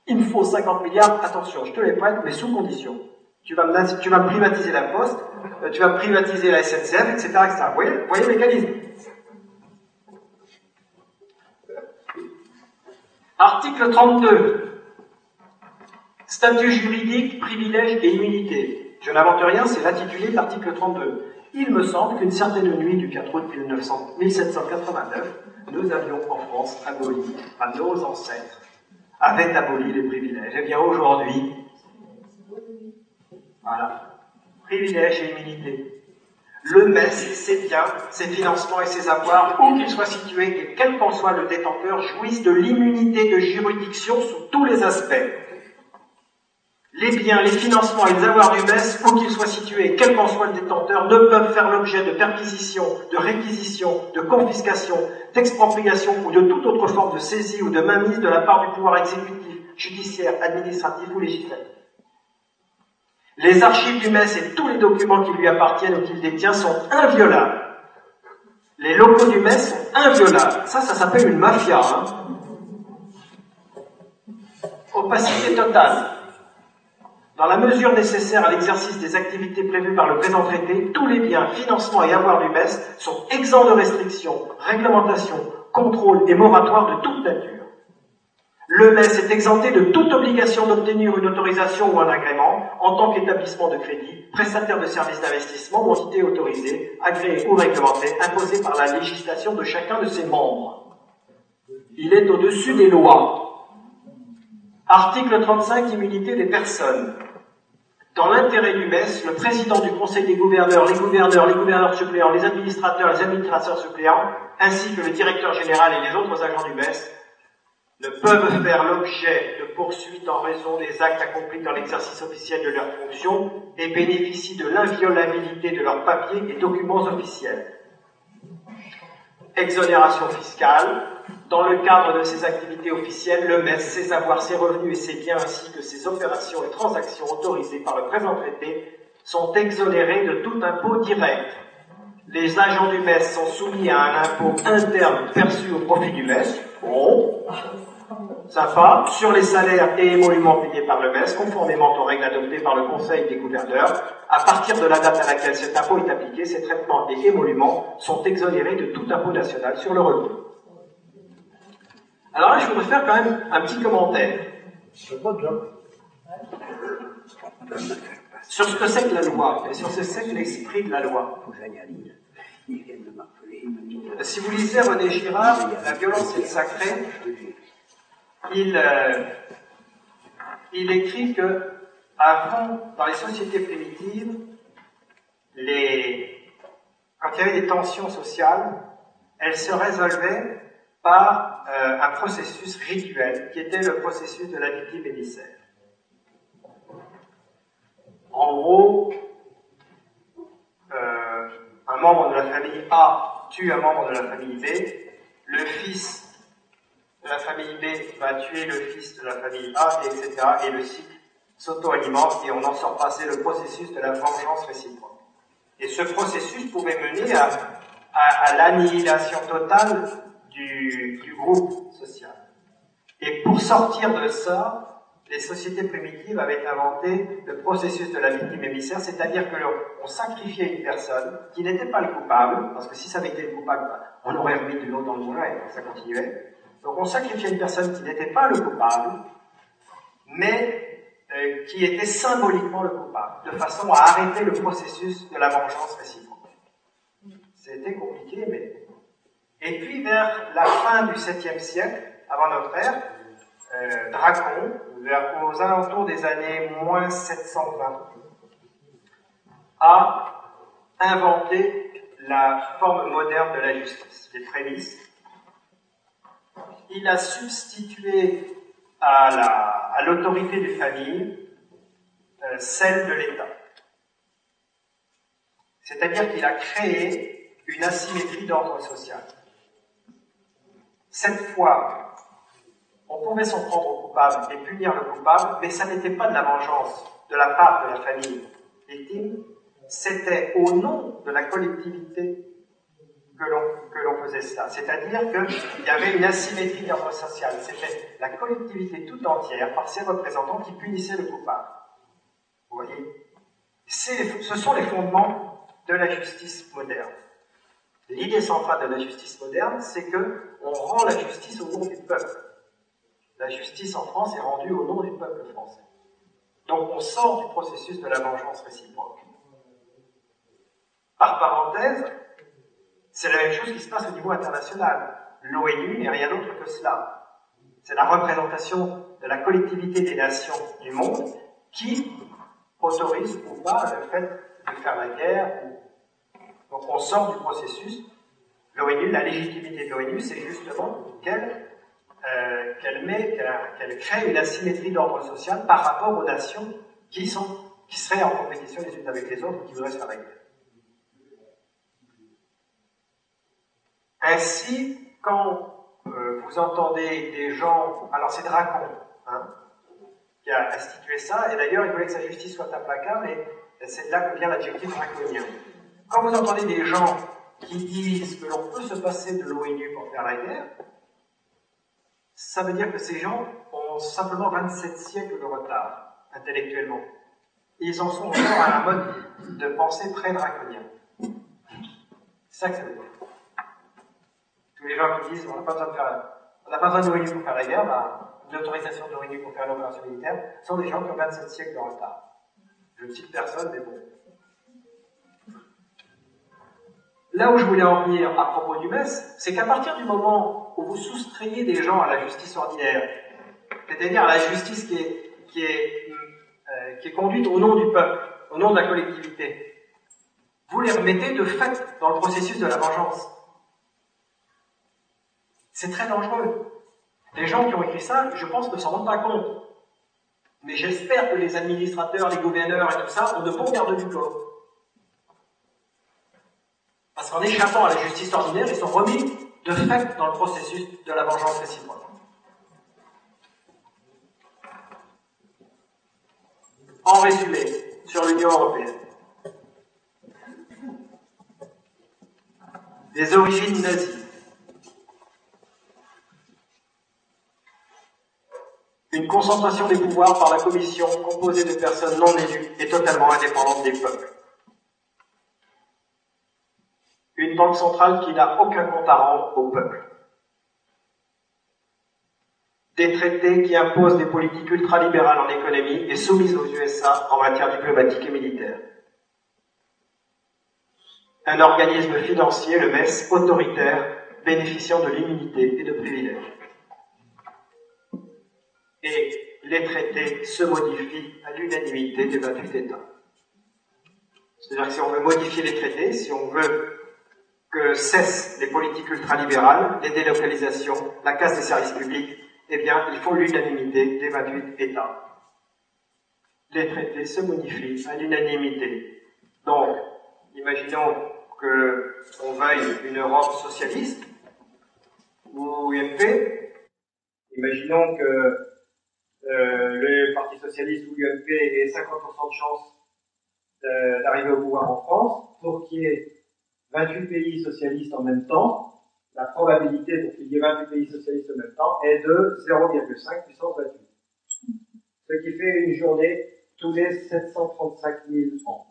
il me faut 50 milliards, attention, je te les prête, mais sous condition. Tu vas, me, privatiser la poste, euh, tu vas privatiser la SNCF, etc. etc. Vous voyez, voyez le mécanisme? Article 32. Statut juridique, privilèges et immunité. Je n'invente rien, c'est l'intitulé de l'article 32. Il me semble qu'une certaine nuit du 4 août 1789, nous avions en France aboli, à nos ancêtres, avaient aboli les privilèges. Et eh bien aujourd'hui, voilà, privilèges et immunité. Le MES, ses biens, ses financements et ses avoirs, où qu'ils soient situés et quel qu'en soit le détenteur, jouissent de l'immunité de juridiction sous tous les aspects. Les biens, les financements et les avoirs du MES, où qu'ils soient situés, quel qu'en soit le détenteur, ne peuvent faire l'objet de perquisition, de réquisition, de confiscation, d'expropriation ou de toute autre forme de saisie ou de mainmise de la part du pouvoir exécutif, judiciaire, administratif ou législatif. Les archives du MES et tous les documents qui lui appartiennent ou qu'il détient sont inviolables. Les locaux du MES sont inviolables. Ça, ça s'appelle une mafia. Hein. Opacité totale. Dans la mesure nécessaire à l'exercice des activités prévues par le présent traité, tous les biens, financements et avoirs du MES sont exempts de restrictions, réglementations, contrôles et moratoires de toute nature. Le MES est exempté de toute obligation d'obtenir une autorisation ou un agrément en tant qu'établissement de crédit, prestataire de services d'investissement ou entité autorisée, agréée ou réglementée, imposée par la législation de chacun de ses membres. Il est au-dessus des lois. Article 35, immunité des personnes. Dans l'intérêt du MES, le président du Conseil des gouverneurs, les gouverneurs, les gouverneurs suppléants, les administrateurs, les administrateurs suppléants, ainsi que le directeur général et les autres agents du MES ne peuvent faire l'objet de poursuites en raison des actes accomplis dans l'exercice officiel de leurs fonctions et bénéficient de l'inviolabilité de leurs papiers et documents officiels. Exonération fiscale. Dans le cadre de ses activités officielles, le MES, ses avoirs, ses revenus et ses biens ainsi que ses opérations et transactions autorisées par le présent traité sont exonérés de tout impôt direct. Les agents du MES sont soumis à un impôt interne perçu au profit du MES. Bon, sympa, sur les salaires et émoluments payés par le MES, conformément aux règles adoptées par le Conseil des gouverneurs. À partir de la date à laquelle cet impôt est appliqué, ces traitements et émoluments sont exonérés de tout impôt national sur le revenu. Alors là, je voudrais faire quand même un petit commentaire. Sur ce que c'est que la loi, et sur ce que c'est que l'esprit de la loi. Si vous lisez René Girard, La violence est sacrée, il, euh, il écrit que avant, dans les sociétés primitives, les, quand il y avait des tensions sociales, elles se résolvaient par euh, un processus rituel, qui était le processus de la victime émissaire. En gros, euh, un membre de la famille A tue un membre de la famille B, le fils de la famille B va tuer le fils de la famille A, etc. Et le cycle s'auto-alimente et on n'en sort pas. C'est le processus de la vengeance réciproque. Et ce processus pouvait mener à, l'annihilation totale du, groupe social. Et pour sortir de ça, les sociétés primitives avaient inventé le processus de la victime émissaire, c'est-à-dire que on sacrifiait une personne qui n'était pas le coupable, parce que si ça avait été le coupable, on aurait remis de l'eau dans le moulin et ça continuait. Donc on sacrifiait une personne qui n'était pas le coupable, mais euh, qui était symboliquement le coupable, de façon à arrêter le processus de la vengeance réciproque. C'était compliqué, mais... Et puis vers la fin du 7e siècle, avant notre ère, euh, Dracon, vers, aux alentours des années moins 720, a inventé la forme moderne de la justice, les prémices, il a substitué à l'autorité des familles euh, celle de l'État. C'est-à-dire qu'il a créé une asymétrie d'ordre social. Cette fois, on pouvait s'en prendre au coupable et punir le coupable, mais ça n'était pas de la vengeance de la part de la famille victime, c'était au nom de la collectivité que l'on faisait cela. C'est-à-dire qu'il y avait une asymétrie d'ordre social. C'était la collectivité tout entière, par ses représentants, qui punissait le coupable. Vous voyez? Ce sont les fondements de la justice moderne. L'idée centrale de la justice moderne, c'est que on rend la justice au nom du peuple. La justice en France est rendue au nom du peuple français. Donc on sort du processus de la vengeance réciproque. Par parenthèse, c'est la même chose qui se passe au niveau international. L'ONU n'est rien d'autre que cela. C'est la représentation de la collectivité des nations du monde qui autorise ou pas le fait de faire la guerre. Donc on sort du processus. L'ONU, la légitimité de l'ONU, c'est justement qu'elle euh, qu'elle crée une asymétrie d'ordre social par rapport aux nations qui seraient en compétition les unes avec les autres, qui voudraient se. Ainsi, quand euh, vous entendez des gens, alors c'est Dracon hein, qui a institué ça, et d'ailleurs il voulait que sa justice soit implacable, et c'est de là que vient l'adjectif draconien. Quand vous entendez des gens qui disent que l'on peut se passer de l'ONU pour faire la guerre, ça veut dire que ces gens ont simplement 27 siècles de retard, intellectuellement. ils en sont encore à la mode de pensée pré-draconien. C'est ça que ça veut dire. Tous les gens qui disent on n'a pas besoin de faire, l'ONU pour faire la guerre, bah, l'autorisation de pour faire l'opération militaire, sont des gens qui ont 27 siècles de retard. Je ne cite personne, mais bon. Là où je voulais en venir à propos du MES, c'est qu'à partir du moment où vous soustrayez des gens à la justice ordinaire, c'est-à-dire à la justice qui est, euh, qui est conduite au nom du peuple, au nom de la collectivité, vous les remettez de fait dans le processus de la vengeance. C'est très dangereux. Les gens qui ont écrit ça, je pense, ne s'en rendent pas compte. Mais j'espère que les administrateurs, les gouverneurs et tout ça ont de bons gardes du corps. Parce qu'en échappant à la justice ordinaire, ils sont remis de fait dans le processus de la vengeance réciproque. En résumé, sur l'Union européenne. Des origines nazies. Une concentration des pouvoirs par la Commission composée de personnes non élues et totalement indépendantes des peuples. Une centrale qui n'a aucun compte à rendre au peuple. Des traités qui imposent des politiques ultralibérales en économie et soumises aux USA en matière diplomatique et militaire. Un organisme financier, le MES, autoritaire, bénéficiant de l'immunité et de privilèges et les traités se modifient à l'unanimité des 28 États. C'est-à-dire que si on veut modifier les traités, si on veut que cessent les politiques ultralibérales, les délocalisations, la casse des services publics, eh bien, il faut l'unanimité des 28 États. Les traités se modifient à l'unanimité. Donc, imaginons qu'on veuille une Europe socialiste ou UMP. Imaginons que euh, le Parti Socialiste ou l'UMP ait 50% de chance d'arriver au pouvoir en France, pour qu'il y ait 28 pays socialistes en même temps, la probabilité pour qu'il y ait 28 pays socialistes en même temps est de 0,5 puissance 28. Ce qui fait une journée tous les 735 000 ans.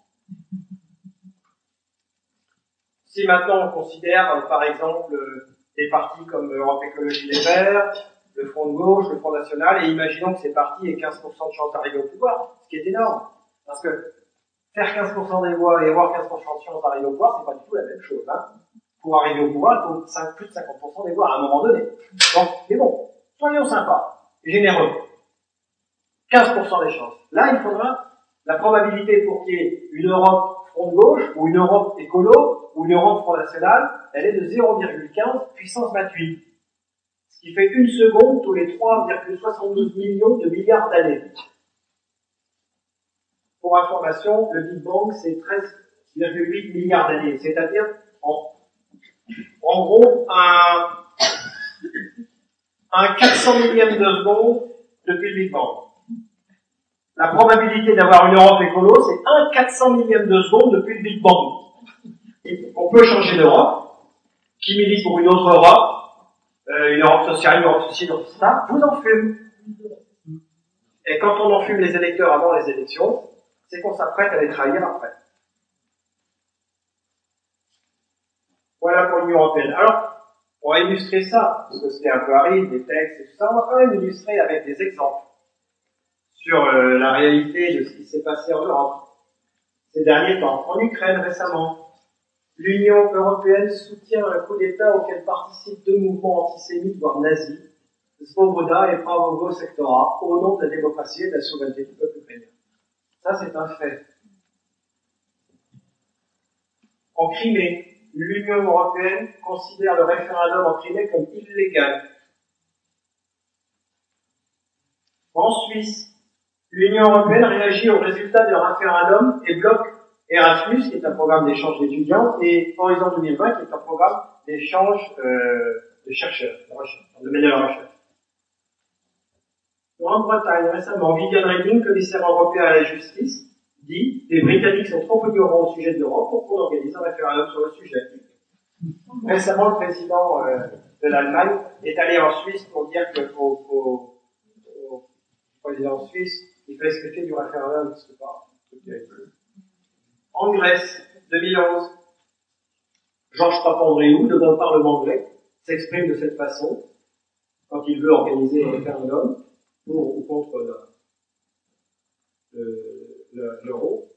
Si maintenant on considère, par exemple, des partis comme Europe Écologie Les Verts, le Front de gauche, le Front national, et imaginons que ces partis aient 15% de chance d'arriver au pouvoir, ce qui est énorme. Parce que faire 15% des voix et avoir 15% de chance d'arriver au pouvoir, c'est pas du tout la même chose. Hein. Pour arriver au pouvoir, il faut 5, plus de 50% des voix à un moment donné. Donc, mais bon, soyons sympas, généreux. 15% des chances. Là, il faudra la probabilité pour qu'il y ait une Europe front gauche, ou une Europe écolo, ou une Europe front national, elle est de 0,15 puissance 28 ce qui fait une seconde tous les 3,72 millions de milliards d'années. Pour information, le Big Bang, c'est 13,8 milliards d'années, c'est-à-dire en, en, gros un, un 400 millième de seconde depuis le Big Bang. La probabilité d'avoir une Europe écolo, c'est un 400 millième de seconde depuis le Big Bang. on peut changer d'Europe. Qui milite pour une autre Europe euh, une Europe sociale, une Europe sociale, une ça, vous en fume. Et quand on en fume les électeurs avant les élections, c'est qu'on s'apprête à les trahir après. Voilà pour l'Union Européenne. Alors, on va illustrer ça, parce que c'était un peu aride, des textes et tout ça, on va quand même illustrer avec des exemples sur euh, la réalité de ce qui s'est passé en Europe ces derniers temps. En Ukraine récemment, l'Union européenne soutient un coup d'État auquel participent deux mouvements antisémites, voire nazis, Svoboda et Pravogo Sectora, au nom de la démocratie et de la souveraineté du peuple. C'est un fait. En Crimée, l'Union européenne considère le référendum en Crimée comme illégal. En Suisse, l'Union européenne réagit au résultat du référendum et bloque Erasmus, qui est un programme d'échange d'étudiants, et Horizon 2020, qui est un programme d'échange euh, de chercheurs, de, recherche, de recherche. Grande-Bretagne, récemment, Viviane Reding, commissaire européen à la justice, dit les Britanniques sont trop ignorants au sujet de l'Europe pour qu'on organise un référendum sur le sujet. Récemment, le président euh, de l'Allemagne est allé en Suisse pour dire que au, président suisse, il fallait se du référendum, c'est pas En Grèce, 2011, Georges Papandreou, devant le Parlement grec, s'exprime de cette façon quand il veut organiser un référendum ou contre l'euro.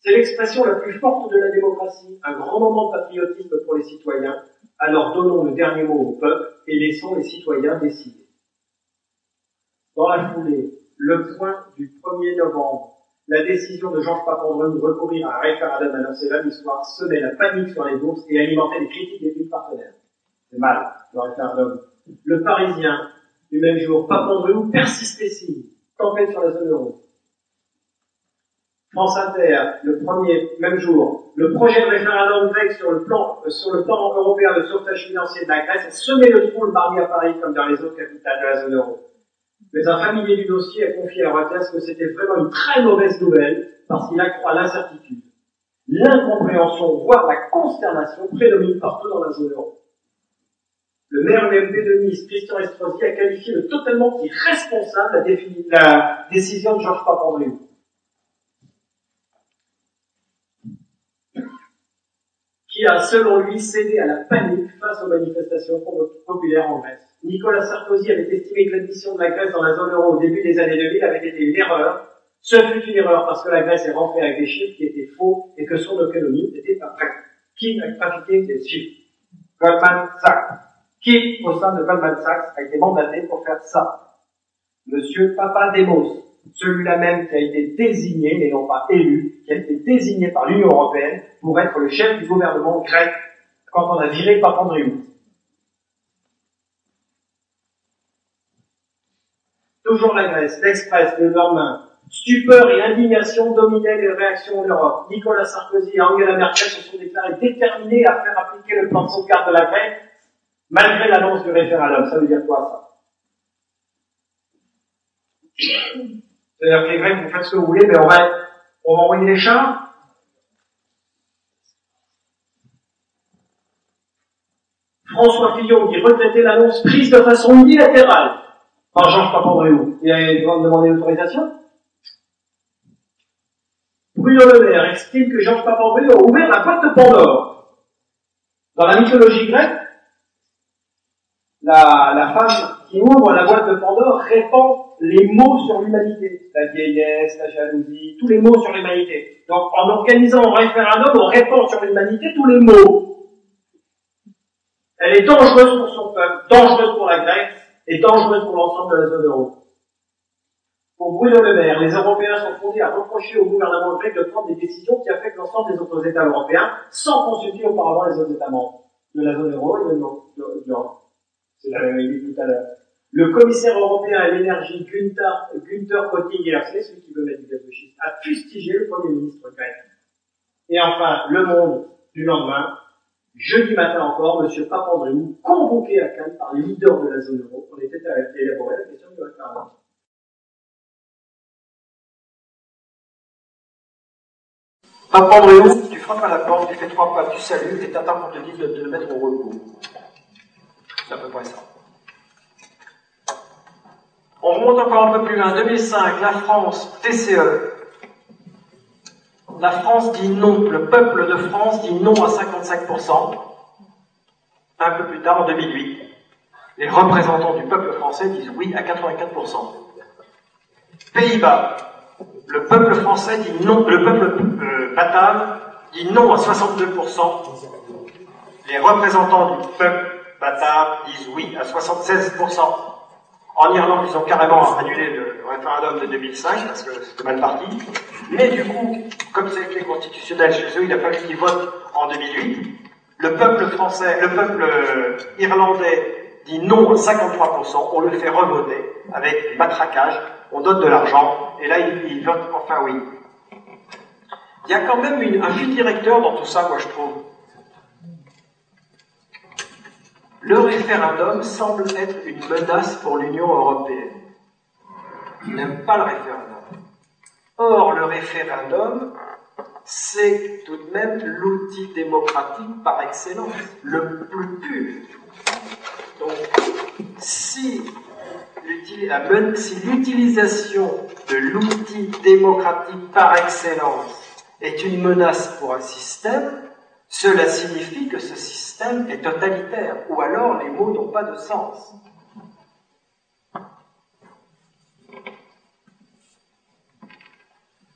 C'est l'expression la plus forte de la démocratie, un grand moment de patriotisme pour les citoyens, alors donnons le dernier mot au peuple et laissons les citoyens décider. Dans la foulée, le point du 1er novembre, la décision de Georges Papandreou de recourir à un référendum annoncé lundi soir semait la panique sur les bourses et alimentait les critiques des pays partenaires. C'est mal, le référendum. Le Parisien, du même jour, Papandreou persistait si, tempête sur la zone euro. France Inter, le premier, même jour, le projet de référendum grec sur le plan, sur le plan européen de sauvetage financier de la Grèce a semé le trou le à Paris comme dans les autres capitales de la zone euro. Mais un familier du dossier a confié à Reuters que c'était vraiment une très mauvaise nouvelle parce qu'il accroît l'incertitude. L'incompréhension, voire la consternation prédomine partout dans la zone euro. Le maire UMP de Nice, Christian Estrosi, a qualifié de totalement irresponsable la, décision de Georges Papandreou. qui a, selon lui, cédé à la panique face aux manifestations populaires en Grèce. Nicolas Sarkozy avait estimé que l'admission de la Grèce dans la zone euro au début des années 2000 avait été une erreur. Ce fut une erreur parce que la Grèce est rentrée avec des chiffres qui étaient faux et que son économie n'était pas prête. Qui a trafiqué ces chiffres? Goldman Sachs. Qui, au sein de Goldman Sachs, a été mandaté pour faire ça Monsieur Papademos, celui-là même qui a été désigné, mais non pas élu, qui a été désigné par l'Union européenne pour être le chef du gouvernement grec quand on a viré Papandreou. Toujours la Grèce, l'Express, le lendemain. Stupeur et indignation dominaient les réactions en Europe. Nicolas Sarkozy et Angela Merkel se sont déclarés déterminés à faire appliquer le plan de sauvegarde de la Grèce, malgré l'annonce du référendum. Ça veut dire quoi, ça? C'est-à-dire que les Grecs, vous faites ce que vous voulez, mais on va, on va envoyer les chars François Fillon qui regrettait l'annonce prise de façon unilatérale par Georges Papandreou. Il a demandé l'autorisation? Bruno Le Maire explique que Georges Papandreou a ouvert la boîte de Pandore. Dans la mythologie grecque, la, femme qui ouvre la boîte de Pandore répand les mots sur l'humanité. La vieillesse, la jalousie, tous les mots sur l'humanité. Donc, en organisant un référendum, on répand sur l'humanité tous les mots. Elle est dangereuse pour son peuple, dangereuse pour la Grèce et dangereuse pour l'ensemble de la zone euro. Pour Bruno Le Maire, les Européens sont fondés à reprocher au gouvernement grec de prendre des décisions qui affectent l'ensemble des autres États européens sans consulter auparavant les autres États membres de la zone euro et de l'Europe. C'est la même idée tout à l'heure. Le commissaire européen à l'énergie, Günther, Günther c'est celui qui veut mettre du gaz a fustigé le Premier ministre grec. Et enfin, le monde du lendemain, jeudi matin encore, M. Papandreou, convoqué à Cannes par les leaders de la zone euro, on était à élaborer la question du référendum. Papandreou, tu frappes à la porte, tu fais trois pas, tu salues, et t'attends qu'on te dise de, le mettre au repos. C'est à peu près ça. On remonte encore un peu plus loin. 2005, la France, TCE. La France dit non, le peuple de France dit non à 55%. Un peu plus tard, en 2008, les représentants du peuple français disent oui à 84%. Pays-Bas, le peuple français dit non, le peuple euh, dit non à 62%. Les représentants du peuple batave disent oui à 76%. En Irlande, ils ont carrément annulé le référendum de 2005 parce que c'était mal parti. Mais du coup, comme c'est les constitutionnel chez eux, il a fallu qu'ils votent en 2008. Le peuple français, le peuple irlandais dit non à 53%, on le fait revoter avec matraquage, on donne de l'argent, et là il, vote enfin oui. Il y a quand même un fil directeur dans tout ça, moi je trouve. Le référendum semble être une menace pour l'Union européenne. Il n'aime pas le référendum. Or, le référendum, c'est tout de même l'outil démocratique par excellence, le plus pur. Donc, si l'utilisation de l'outil démocratique par excellence est une menace pour un système, cela signifie que ce système est totalitaire, ou alors les mots n'ont pas de sens.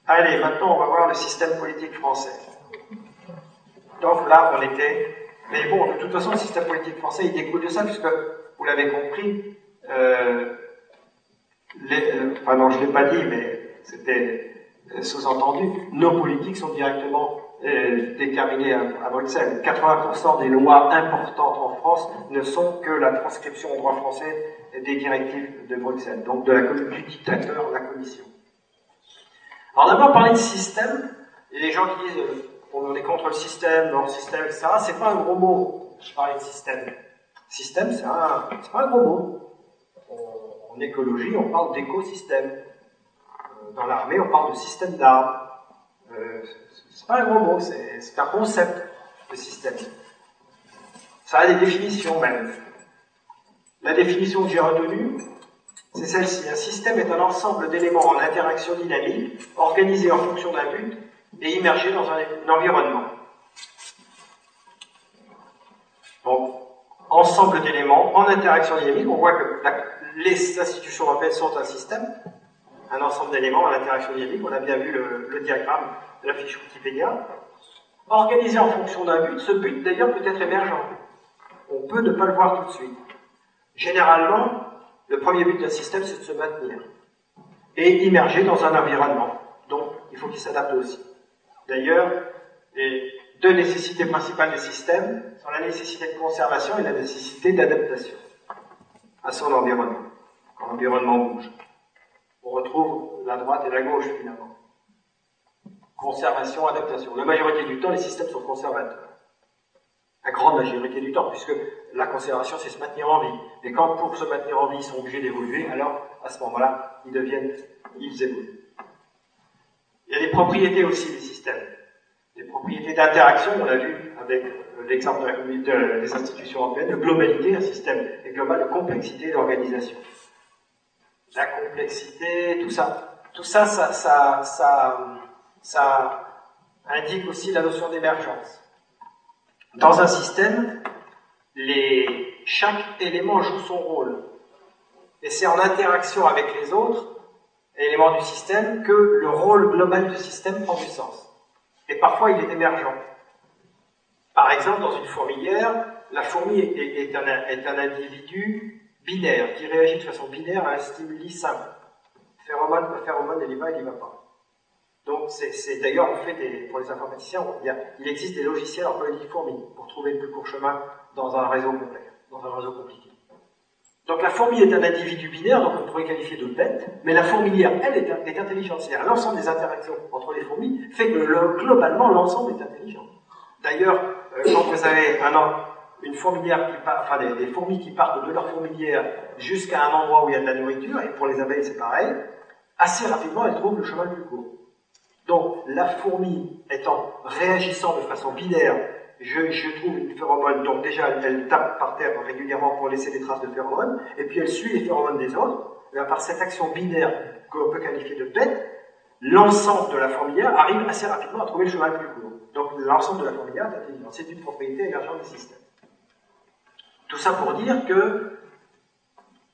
Allez, maintenant on va voir le système politique français. Donc là, on était. Mais bon, de toute façon, le système politique français, il découle de ça, puisque, vous l'avez compris, euh, euh, enfin non, je ne l'ai pas dit, mais c'était euh, sous-entendu, nos politiques sont directement déterminées à, Bruxelles. 80% des lois importantes en France ne sont que la transcription au droit français des directives de Bruxelles, donc de la, du dictateur, la Commission. Alors d'abord, parler de système, et les gens qui disent euh, on est contre le système, non, le système, etc., c'est pas un gros mot, je parler de système. Système, c'est pas un gros mot. en écologie, on parle d'écosystème. Euh, dans l'armée, on parle de système d'armes. Euh, c'est pas un gros mot, c'est un concept, de système. Ça a des définitions même. La définition que j'ai retenue, c'est celle-ci. Un système est un ensemble d'éléments en interaction dynamique, organisés en fonction d'un but et immergés dans un, environnement. Donc, ensemble d'éléments en interaction dynamique, on voit que les institutions européennes sont un système, un ensemble d'éléments en interaction dynamique, on a bien vu le, diagramme de la fiche Wikipédia, organisé en fonction d'un but, ce but d'ailleurs peut être émergent. On peut ne pas le voir tout de suite. Généralement, le premier but d'un système, c'est de se maintenir et immerger dans un environnement. Donc, il faut qu'il s'adapte aussi. D'ailleurs, les deux nécessités principales des systèmes sont la nécessité de conservation et la nécessité d'adaptation à son environnement. Quand l'environnement bouge, on retrouve la droite et la gauche finalement. Conservation, adaptation. La majorité du temps, les systèmes sont conservateurs. La grande majorité du temps, puisque la conservation, c'est se maintenir en vie. Et quand pour se maintenir en vie, ils sont obligés d'évoluer, alors à ce moment-là, ils deviennent, ils évoluent. Il y a des propriétés aussi des systèmes. Des propriétés d'interaction, on l'a vu avec l'exemple des institutions européennes, de globalité, un système est global, de complexité d'organisation. La complexité, tout ça. Tout ça, ça, ça, ça, indique aussi la notion d'émergence. Dans un système, chaque élément joue son rôle. Et c'est en interaction avec les autres éléments du système que le rôle global du système prend du sens. Et parfois, il est émergent. Par exemple, dans une fourmilière, la fourmi est un, individu binaire, qui réagit de façon binaire à un stimuli simple. Phéromone, phéromone, il y va, il n'y va pas. Donc, c'est d'ailleurs, on fait pour les informaticiens, il, il existe des logiciels en colonie fourmi pour trouver le plus court chemin dans un réseau complexe, dans un réseau compliqué. Donc la fourmi est un individu binaire, donc on pourrait qualifier de bête, mais la fourmilière, elle, est, intelligente. C'est-à-dire l'ensemble des interactions entre les fourmis fait que globalement l'ensemble est intelligent. D'ailleurs, euh, quand vous avez un, une fourmilière qui part, enfin des, fourmis qui partent de leur fourmilière jusqu'à un endroit où il y a de la nourriture, et pour les abeilles c'est pareil, assez rapidement elles trouvent le chemin le plus court. Donc la fourmi étant réagissant de façon binaire je, trouve une phéromone, donc déjà elle, tape par terre régulièrement pour laisser des traces de phéromones, et puis elle suit les phéromones des autres, et par cette action binaire qu'on peut qualifier de bête, l'ensemble de la fourmilière arrive assez rapidement à trouver le chemin le plus court. Donc l'ensemble de la fourmilière. C'est une propriété émergente du système. Tout ça pour dire que,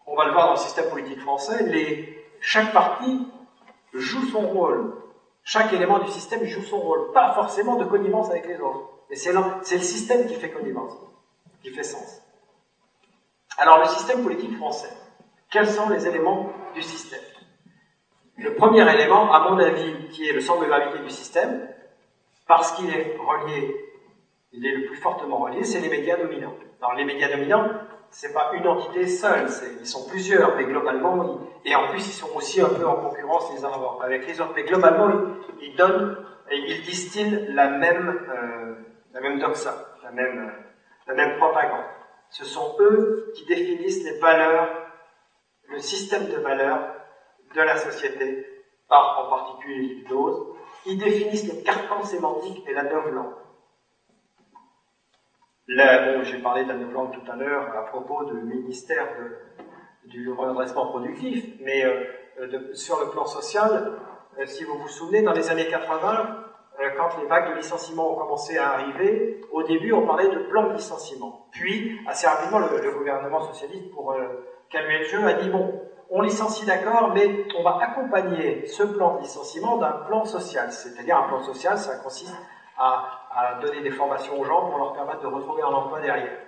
on va le voir dans le système politique français, chaque parti joue son rôle. Chaque élément du système joue son rôle, pas forcément de connivence avec les autres. Et c'est le système qui fait connivence, qui fait sens. Alors le système politique français, quels sont les éléments du système? Le premier élément, à mon avis, qui est le centre de gravité du système, parce qu'il est relié, il est le plus fortement relié, c'est les médias dominants. Alors les médias dominants, c'est pas une entité seule, ils sont plusieurs, mais globalement, et en plus ils sont aussi un peu en concurrence les uns avec les autres, mais globalement ils, donnent et ils distillent la même, euh, la même doxa, la même, la même propagande. Ce sont eux qui définissent les valeurs, le système de valeurs de la société, par en particulier l'hypnose. Ils définissent le carcan sémantique et la langue. Là, j'ai parlé d'un langue tout à l'heure à propos du ministère du redressement productif, mais euh, sur le plan social, euh, si vous vous souvenez, dans les années 80, euh, quand les vagues de licenciement ont commencé à arriver, au début on parlait de plan de licenciement. Puis, assez rapidement, le, gouvernement socialiste, pour calmer le jeu, a dit bon, on licencie d'accord, mais on va accompagner ce plan de licenciement d'un plan social. C'est-à-dire un plan social, ça consiste à donner des formations aux gens pour leur permettre de retrouver un emploi derrière.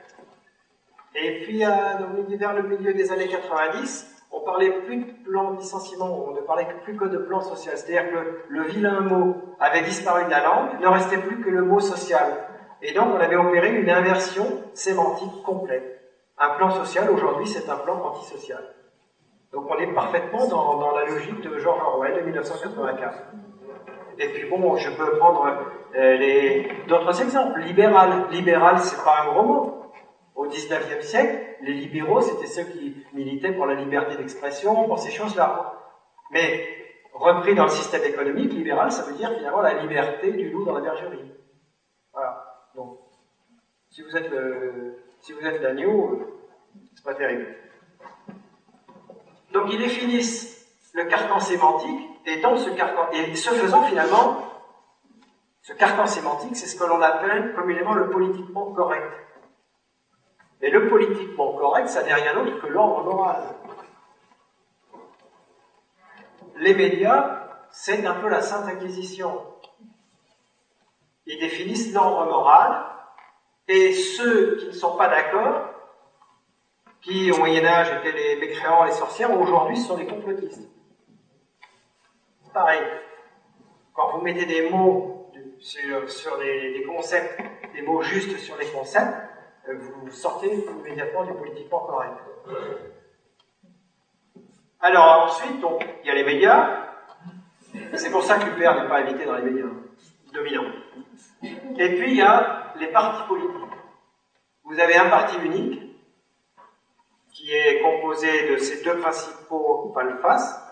Et puis, vers le milieu des années 90, on parlait plus de plan de licenciement, on ne parlait plus que de plan social. C'est-à-dire que le vilain mot avait disparu de la langue, il ne restait plus que le mot social. Et donc, on avait opéré une inversion sémantique complète. Un plan social, aujourd'hui, c'est un plan antisocial. Donc, on est parfaitement dans, dans la logique de George Orwell de 1984. Et puis bon, je peux prendre euh, d'autres exemples. Libéral. Libéral, c'est pas un gros mot. Au 19e siècle, les libéraux, c'était ceux qui militaient pour la liberté d'expression, pour ces choses-là. Mais repris dans le système économique, libéral, ça veut dire finalement la liberté du loup dans la bergerie. Voilà. Donc, si vous êtes le, si vous êtes l'agneau, c'est pas terrible. Donc, ils définissent le carcan sémantique et dans ce carcan, et ce faisant finalement, ce carcan sémantique, c'est ce que l'on appelle communément le politiquement correct. Mais le politiquement correct, ça n'est rien d'autre que l'ordre moral. Les médias, c'est un peu la Sainte Inquisition. Ils définissent l'ordre moral, et ceux qui ne sont pas d'accord, qui au Moyen Âge étaient les mécréants, les sorcières, aujourd'hui ce sont des complotistes. Pareil, quand vous mettez des mots sur, des, concepts, des mots justes sur les concepts, euh, vous sortez immédiatement du politiquement correct. Alors ensuite, il y a les médias. C'est pour ça que l'UPR n'est pas invité dans les médias dominants. Et puis il y a les partis politiques. Vous avez un parti unique qui est composé de ces deux principaux face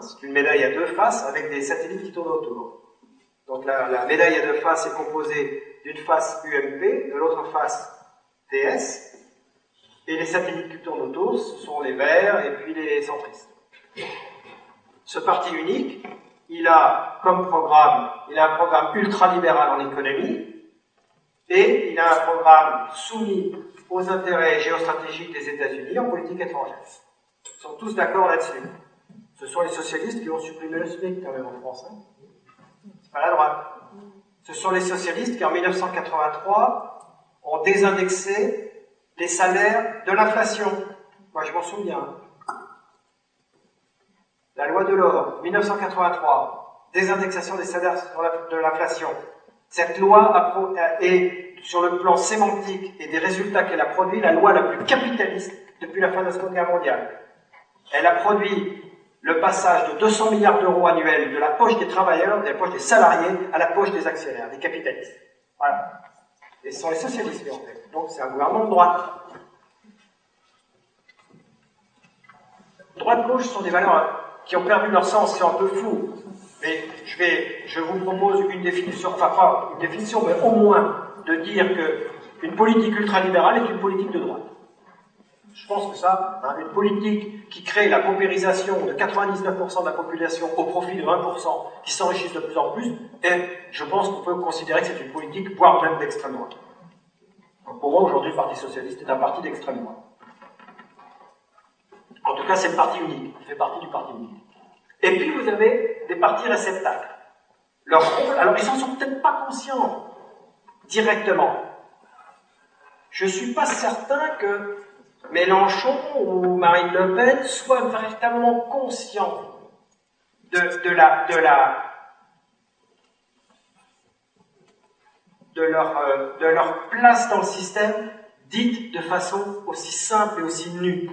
C'est une médaille à deux faces avec des satellites qui tournent autour. Donc la, médaille à deux faces est composée d'une face UMP, de l'autre face TS, et les satellites qui tournent autour, ce sont les verts et puis les centristes. Ce parti unique, il a comme programme, il a un programme ultralibéral en économie, et il a un programme soumis aux intérêts géostratégiques des États-Unis en politique étrangère. Ils sont tous d'accord là-dessus. Ce sont les socialistes qui ont supprimé le SMIC quand même en France. Hein. C'est pas la droite. Ce sont les socialistes qui en 1983 ont désindexé les salaires de l'inflation. Moi je m'en souviens. La loi de l'or, 1983, désindexation des salaires de l'inflation. Cette loi est, sur le plan sémantique et des résultats qu'elle a produit, la loi la plus capitaliste depuis la fin de la Seconde Guerre mondiale. Elle a produit le passage de 200 milliards d'euros annuels de la poche des travailleurs, de la poche des salariés, à la poche des actionnaires, des capitalistes. Voilà. Et ce sont les socialistes ont fait. Donc c'est un gouvernement de droite. Droite-gauche sont des valeurs qui ont perdu leur sens, c'est un peu fou. Mais je vais, je vous propose une définition, enfin pas une définition, mais au moins de dire que une politique ultralibérale est une politique de droite. Je pense que ça, une politique qui crée la paupérisation de 99% de la population au profit de 20% qui s'enrichissent de plus en plus, je pense qu'on peut considérer que c'est une politique, voire même d'extrême droite. pour moi, aujourd'hui, le Parti Socialiste est un parti d'extrême droite. En tout cas, c'est le parti unique. Il fait partie du parti unique. Et puis vous avez des partis réceptacles. Leur rôle, alors ils s'en sont peut-être pas conscients directement. Je ne suis pas certain que Mélenchon ou Marine Le Pen soient véritablement conscients de, la, de, la, de, leur, euh, de leur place dans le système, dite de façon aussi simple et aussi nue.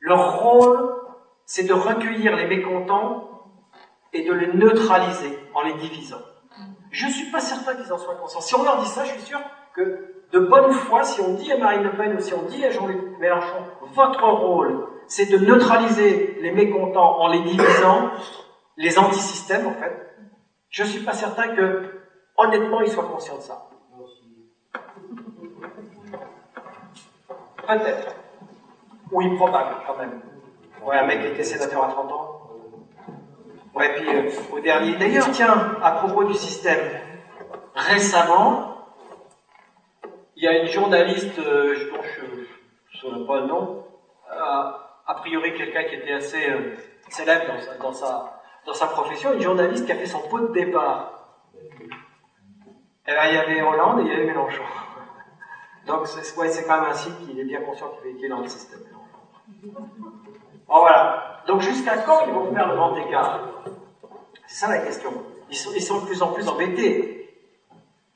Leur rôle, c'est de recueillir les mécontents et de les neutraliser en les divisant. Je ne suis pas certain qu'ils en soient conscients. Si on leur dit ça, je suis sûr que de bonne foi, si on dit à Marine Le Pen ou si on dit à Jean-Luc Mélenchon, votre rôle, c'est de neutraliser les mécontents en les divisant, les antisystèmes en fait, je ne suis pas certain que, honnêtement, ils soient conscients de ça. Peut-être. Oui, probable quand même. Ouais, un mec qui était sénateur à 30 ans. Ouais, puis euh, au dernier. D'ailleurs, tiens, à propos du système, récemment, il y a une journaliste, euh, je ne saurais pas le nom, a priori quelqu'un qui était assez euh, célèbre dans sa, profession, une journaliste qui a fait son pot de départ. Et là, il y avait Hollande et il y avait Mélenchon. Donc c'est quand même un site qui est bien conscient qu'il est dans le système. Bon voilà. Donc jusqu'à quand ils vont faire le grand écart? C'est ça la question. Ils sont, de plus en plus embêtés.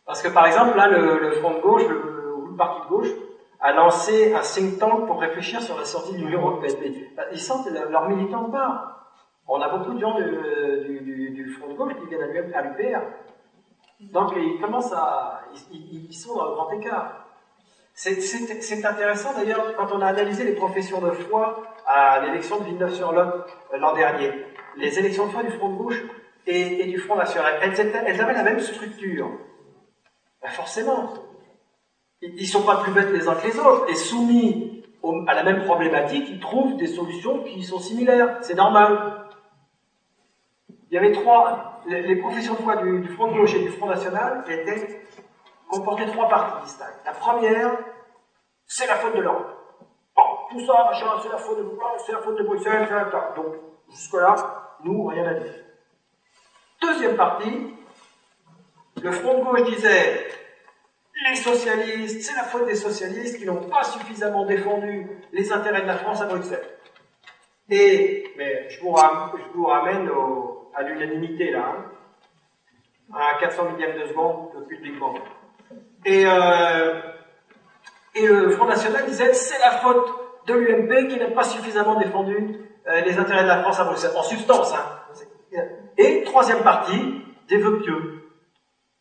Parce que par exemple, là, le, Front de gauche, le, parti de gauche, a lancé un think tank pour réfléchir sur la sortie de l'Union européenne. Ils sentent leurs militants pas. On a beaucoup de gens du, Front de gauche qui viennent à l'UPR. Donc ils commencent à... Ils, sont dans le grand écart. C'est intéressant d'ailleurs quand on a analysé les professions de foi à l'élection de Villeneuve-sur-Lot euh, l'an dernier. Les élections de foi du Front de gauche et, du Front national, elles, avaient la même structure. Ben forcément, ils ne sont pas plus bêtes les uns que les autres. Et soumis à la même problématique, ils trouvent des solutions qui sont similaires. C'est normal. Il y avait trois, les, professions de foi du, Front de gauche et du Front national étaient comportait trois parties distinctes. La première, c'est la faute de l'Europe. Bon, tout ça, machin, c'est la faute de c'est la faute de Bruxelles, etc. Donc, jusque-là, nous, rien à dire. Deuxième partie, le front de gauche disait les socialistes, c'est la faute des socialistes qui n'ont pas suffisamment défendu les intérêts de la France à Bruxelles. Et, mais je vous, ramène, à l'unanimité là, hein, à 400 millième de seconde, publiquement. Et, euh, et le Front National disait c'est la faute de l'UMP qui n'a pas suffisamment défendu euh, les intérêts de la France à Bruxelles, en substance. Hein. Et troisième partie, des vœux pieux.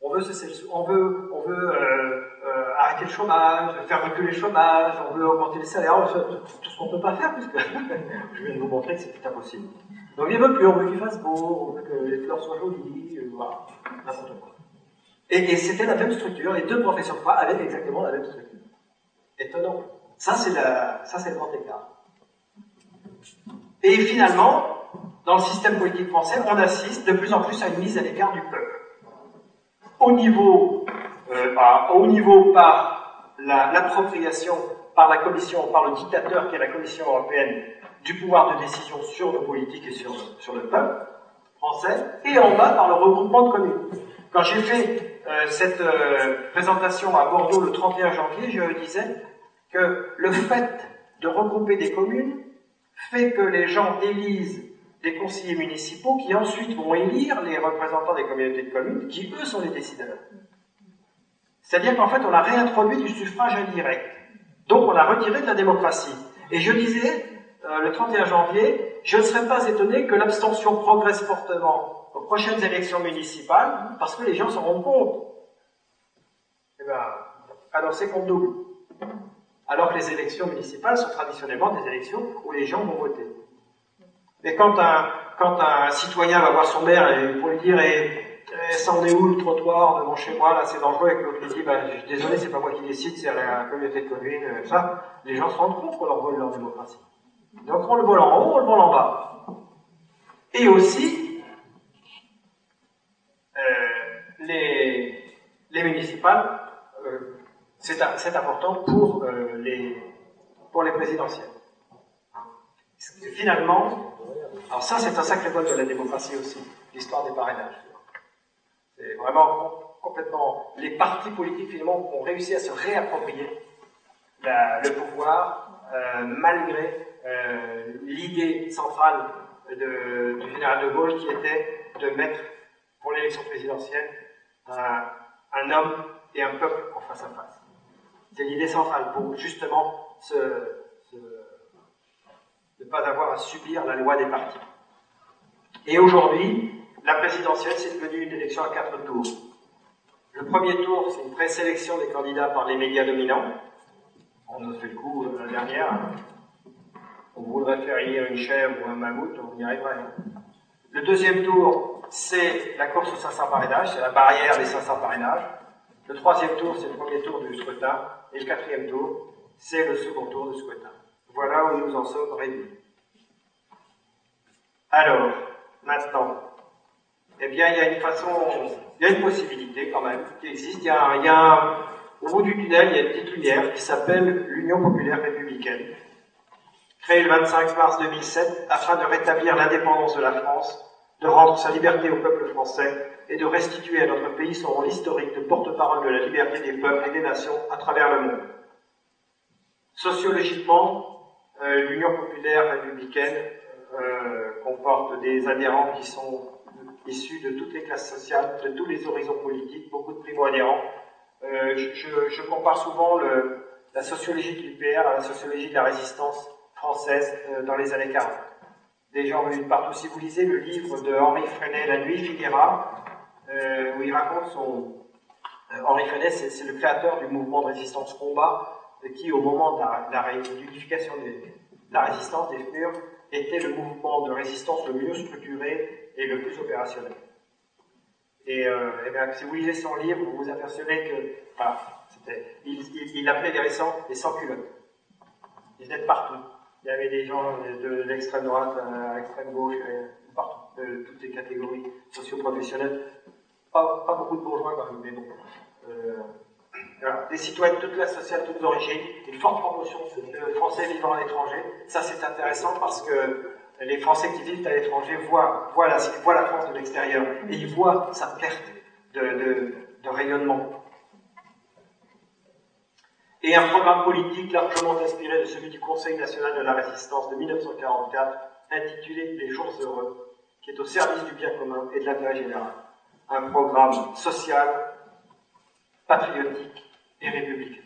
On veut, on veut, veut euh, euh, arrêter le chômage, faire reculer le chômage, on veut augmenter les salaires, tout ce qu'on ne peut pas faire, puisque je viens de vous montrer que c'était impossible. Donc les vœux pieux, on veut qu'il fasse beau, on veut que les fleurs soient jolies, voilà, n'importe quoi. Et, c'était la même structure, les deux professions de foi avaient exactement la même structure. Étonnant. Ça, c'est le grand écart. Et finalement, dans le système politique français, on assiste de plus en plus à une mise à l'écart du peuple. Au niveau, euh, au niveau par l'appropriation par la Commission, par le dictateur qui est la Commission européenne, du pouvoir de décision sur nos politiques et sur, sur le peuple français, et en bas par le regroupement de communes. Quand j'ai fait euh, cette euh, présentation à Bordeaux le 31 janvier, je disais que le fait de regrouper des communes fait que les gens élisent des conseillers municipaux qui ensuite vont élire les représentants des communautés de communes, qui eux sont les décideurs. C'est-à-dire qu'en fait, on a réintroduit du suffrage indirect. Donc on a retiré de la démocratie. Et je disais, euh, le 31 janvier, je ne serais pas étonné que l'abstention progresse fortement aux prochaines élections municipales parce que les gens s'en rendent compte. Eh bien, alors c'est qu'on double. Alors que les élections municipales sont traditionnellement des élections où les gens vont voter. Mais quand un, citoyen va voir son maire et pour lui dire et, ça en est où le trottoir devant chez moi, là c'est dangereux, et que l'autre lui dit bah, désolé, c'est pas moi qui décide, c'est la communauté de communes, ça, les gens se rendent compte qu'on leur vole leur démocratie. Donc on le vole en haut, on le vole en bas. Et aussi, les, les municipales, euh, c'est important pour, euh, les, pour les présidentielles. Finalement, Alors ça, c'est un sacré vote de la démocratie aussi, l'histoire des parrainages. C'est vraiment complètement... Les partis politiques, finalement, ont réussi à se réapproprier le pouvoir euh, malgré euh, l'idée centrale du général de Gaulle qui était de mettre pour l'élection présidentielle un, un, homme et un peuple en face à face. C'est l'idée centrale pour justement se, se, ne pas avoir à subir la loi des partis. Et aujourd'hui, la présidentielle, c'est devenu une élection à quatre tours. Le premier tour, c'est une présélection des candidats par les médias dominants. On a fait le coup euh, la dernière. On voudrait faire élire une chèvre ou un mammouth, on y arriverait. Le deuxième tour, c'est la course aux 500 parrainages, c'est la barrière des 500 parrainages. Le troisième tour, c'est le premier tour du scrutin. Et le quatrième tour, c'est le second tour du scrutin. Voilà où nous en sommes réunis. Alors, maintenant, eh bien, il y a une façon, il y a une possibilité quand même qui existe. Il y a, il au bout du tunnel, il y a une petite lumière qui s'appelle l'Union populaire républicaine, créée le 25 mars 2007 afin de rétablir l'indépendance de la France, de rendre sa liberté au peuple français et de restituer à notre pays son rôle historique de porte-parole de la liberté des peuples et des nations à travers le monde. Sociologiquement, l'Union populaire républicaine euh, comporte des adhérents qui sont issus de toutes les classes sociales, de tous les horizons politiques, beaucoup de primo-adhérents. Euh, je, compare souvent la sociologie de l'UPR à la sociologie de la résistance française euh, dans les années 40. Des gens venus de partout. Si vous lisez le livre de Henri Freinet, La nuit finira, euh, où il raconte son... Henri Freinet, c'est le créateur du mouvement de résistance combat, qui, au moment de la, de la l'unification de la résistance des murs, était le mouvement de résistance le mieux structuré et le plus opérationnel. Et, euh, bien, si vous lisez son livre, vous vous apercevez que, enfin, il, il, appelait les récents les sans-culottes. Ils étaient partout. Il y avait des gens de l'extrême droite à l'extrême gauche, partout, de toutes les catégories socio-professionnelles. Pas, pas, beaucoup de bourgeois quand même, mais bon. Euh, des citoyens de toute classe sociale, toutes origines, une forte promotion de Français vivant à l'étranger. Ça, c'est intéressant parce que les Français qui vivent à l'étranger voient, la, la, France de l'extérieur et ils voient sa perte de, de, rayonnement. Et un programme politique largement inspiré de celui du Conseil national de la résistance de 1944, intitulé Les jours heureux, qui est au service du bien commun et de l'intérêt général. Un programme social, patriotique et.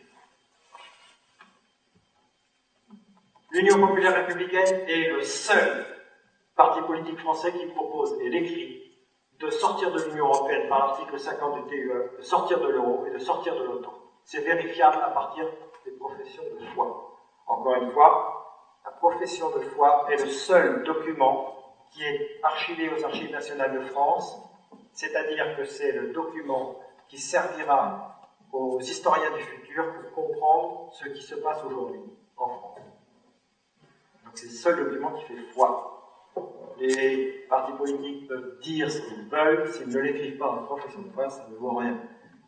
L'Union populaire républicaine est le seul parti politique français qui propose et l'écrit de sortir de l'Union européenne par l'article 50 du TUE, de sortir de l'euro et de sortir de l'OTAN. C'est vérifiable à partir des professions de foi. Encore une fois, la profession de foi est le seul document qui est archivé aux archives nationales de France, c'est-à-dire que c'est le document qui servira aux historiens du futur pour comprendre ce qui se passe aujourd'hui en France. Donc c'est le seul document qui fait foi. Les partis politiques peuvent dire ce qu'ils veulent, s'ils ne l'écrivent pas en de foi, ça ne vaut rien.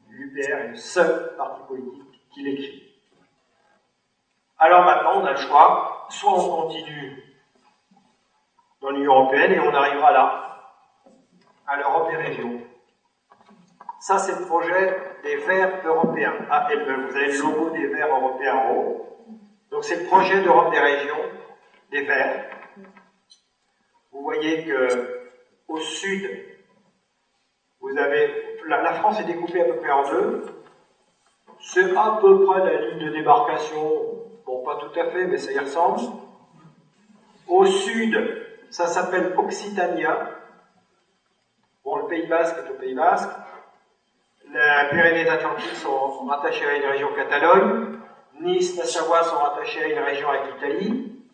L'UPR est le seul parti politique qui l'écrit. Alors maintenant, on a le choix, soit on continue dans l'Union Européenne et on arrivera là, à l'Europe des régions, ça, c'est le projet des Verts européens. Ah, vous avez le logo des Verts européens en haut. Donc, c'est le projet d'Europe des régions, des Verts. Vous voyez que au sud, vous avez la, France est découpée à peu près en deux. C'est à peu près la ligne de démarcation. Bon, pas tout à fait, mais ça y ressemble. Au sud, ça s'appelle Occitania. Bon, le Pays Basque est au Pays Basque. Les Pyrénées-Atlantiques sont rattachées à une région Catalogne. Nice, Savoie sont rattachées à une région avec l'Italie.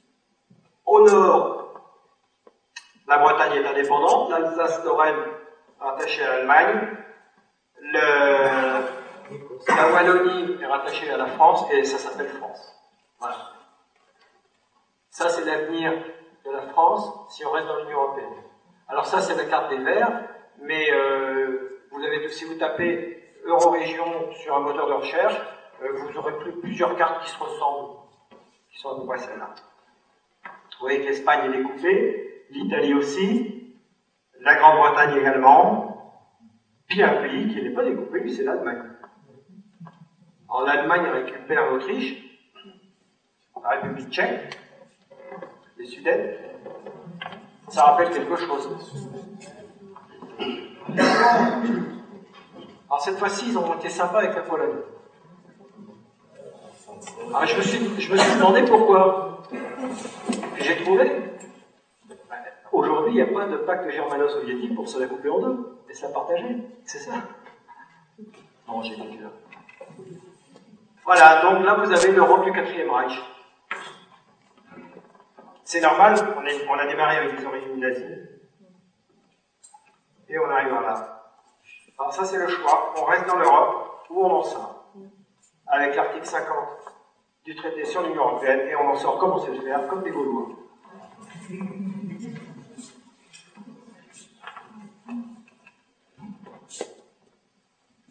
Au nord, la Bretagne est indépendante. L'Alsace-Lorraine rattachée à l'Allemagne. La Wallonie est rattachée à la France et ça s'appelle France. Voilà. Ça, c'est l'avenir de la France si on reste dans l'Union européenne. Alors ça, c'est la carte des Verts, mais euh, vous avez, si vous tapez Eurorégion sur un moteur de recherche, euh, vous aurez plusieurs cartes qui se ressemblent, qui sont à peu près celles-là. Vous voyez que l'Espagne est découpée, l'Italie aussi, la Grande-Bretagne également, puis un pays qui n'est pas découpé, c'est l'Allemagne. En Allemagne récupère l'Autriche, la République tchèque, les Sudètes. Ça rappelle quelque chose. Alors cette fois-ci, ils ont été sympas avec la Pologne. Alors je me suis, je me suis demandé pourquoi. j'ai trouvé. Aujourd'hui, il n'y a pas de pacte germano-soviétique pour se la couper en deux et se la partager. C'est ça. Non, j'ai dit que. Voilà, donc là vous avez l'Europe du quatrième Reich. C'est normal, on, on, a démarré avec les origines nazies. Et on arrive là. Alors ça c'est le choix. On reste dans l'Europe ou on en sort. Avec l'article 50 du traité sur l'Union Européenne et on en sort comme on sait faire, comme des Gaulois.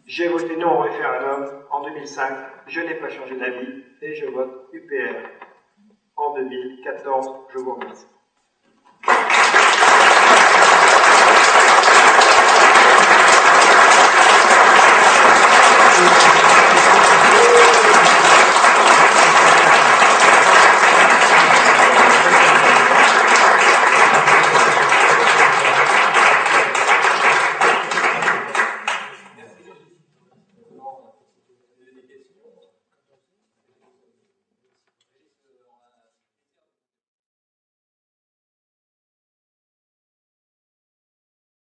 J'ai voté non au référendum en 2005, je n'ai pas changé d'avis et je vote UPR en 2014. Je vous remercie.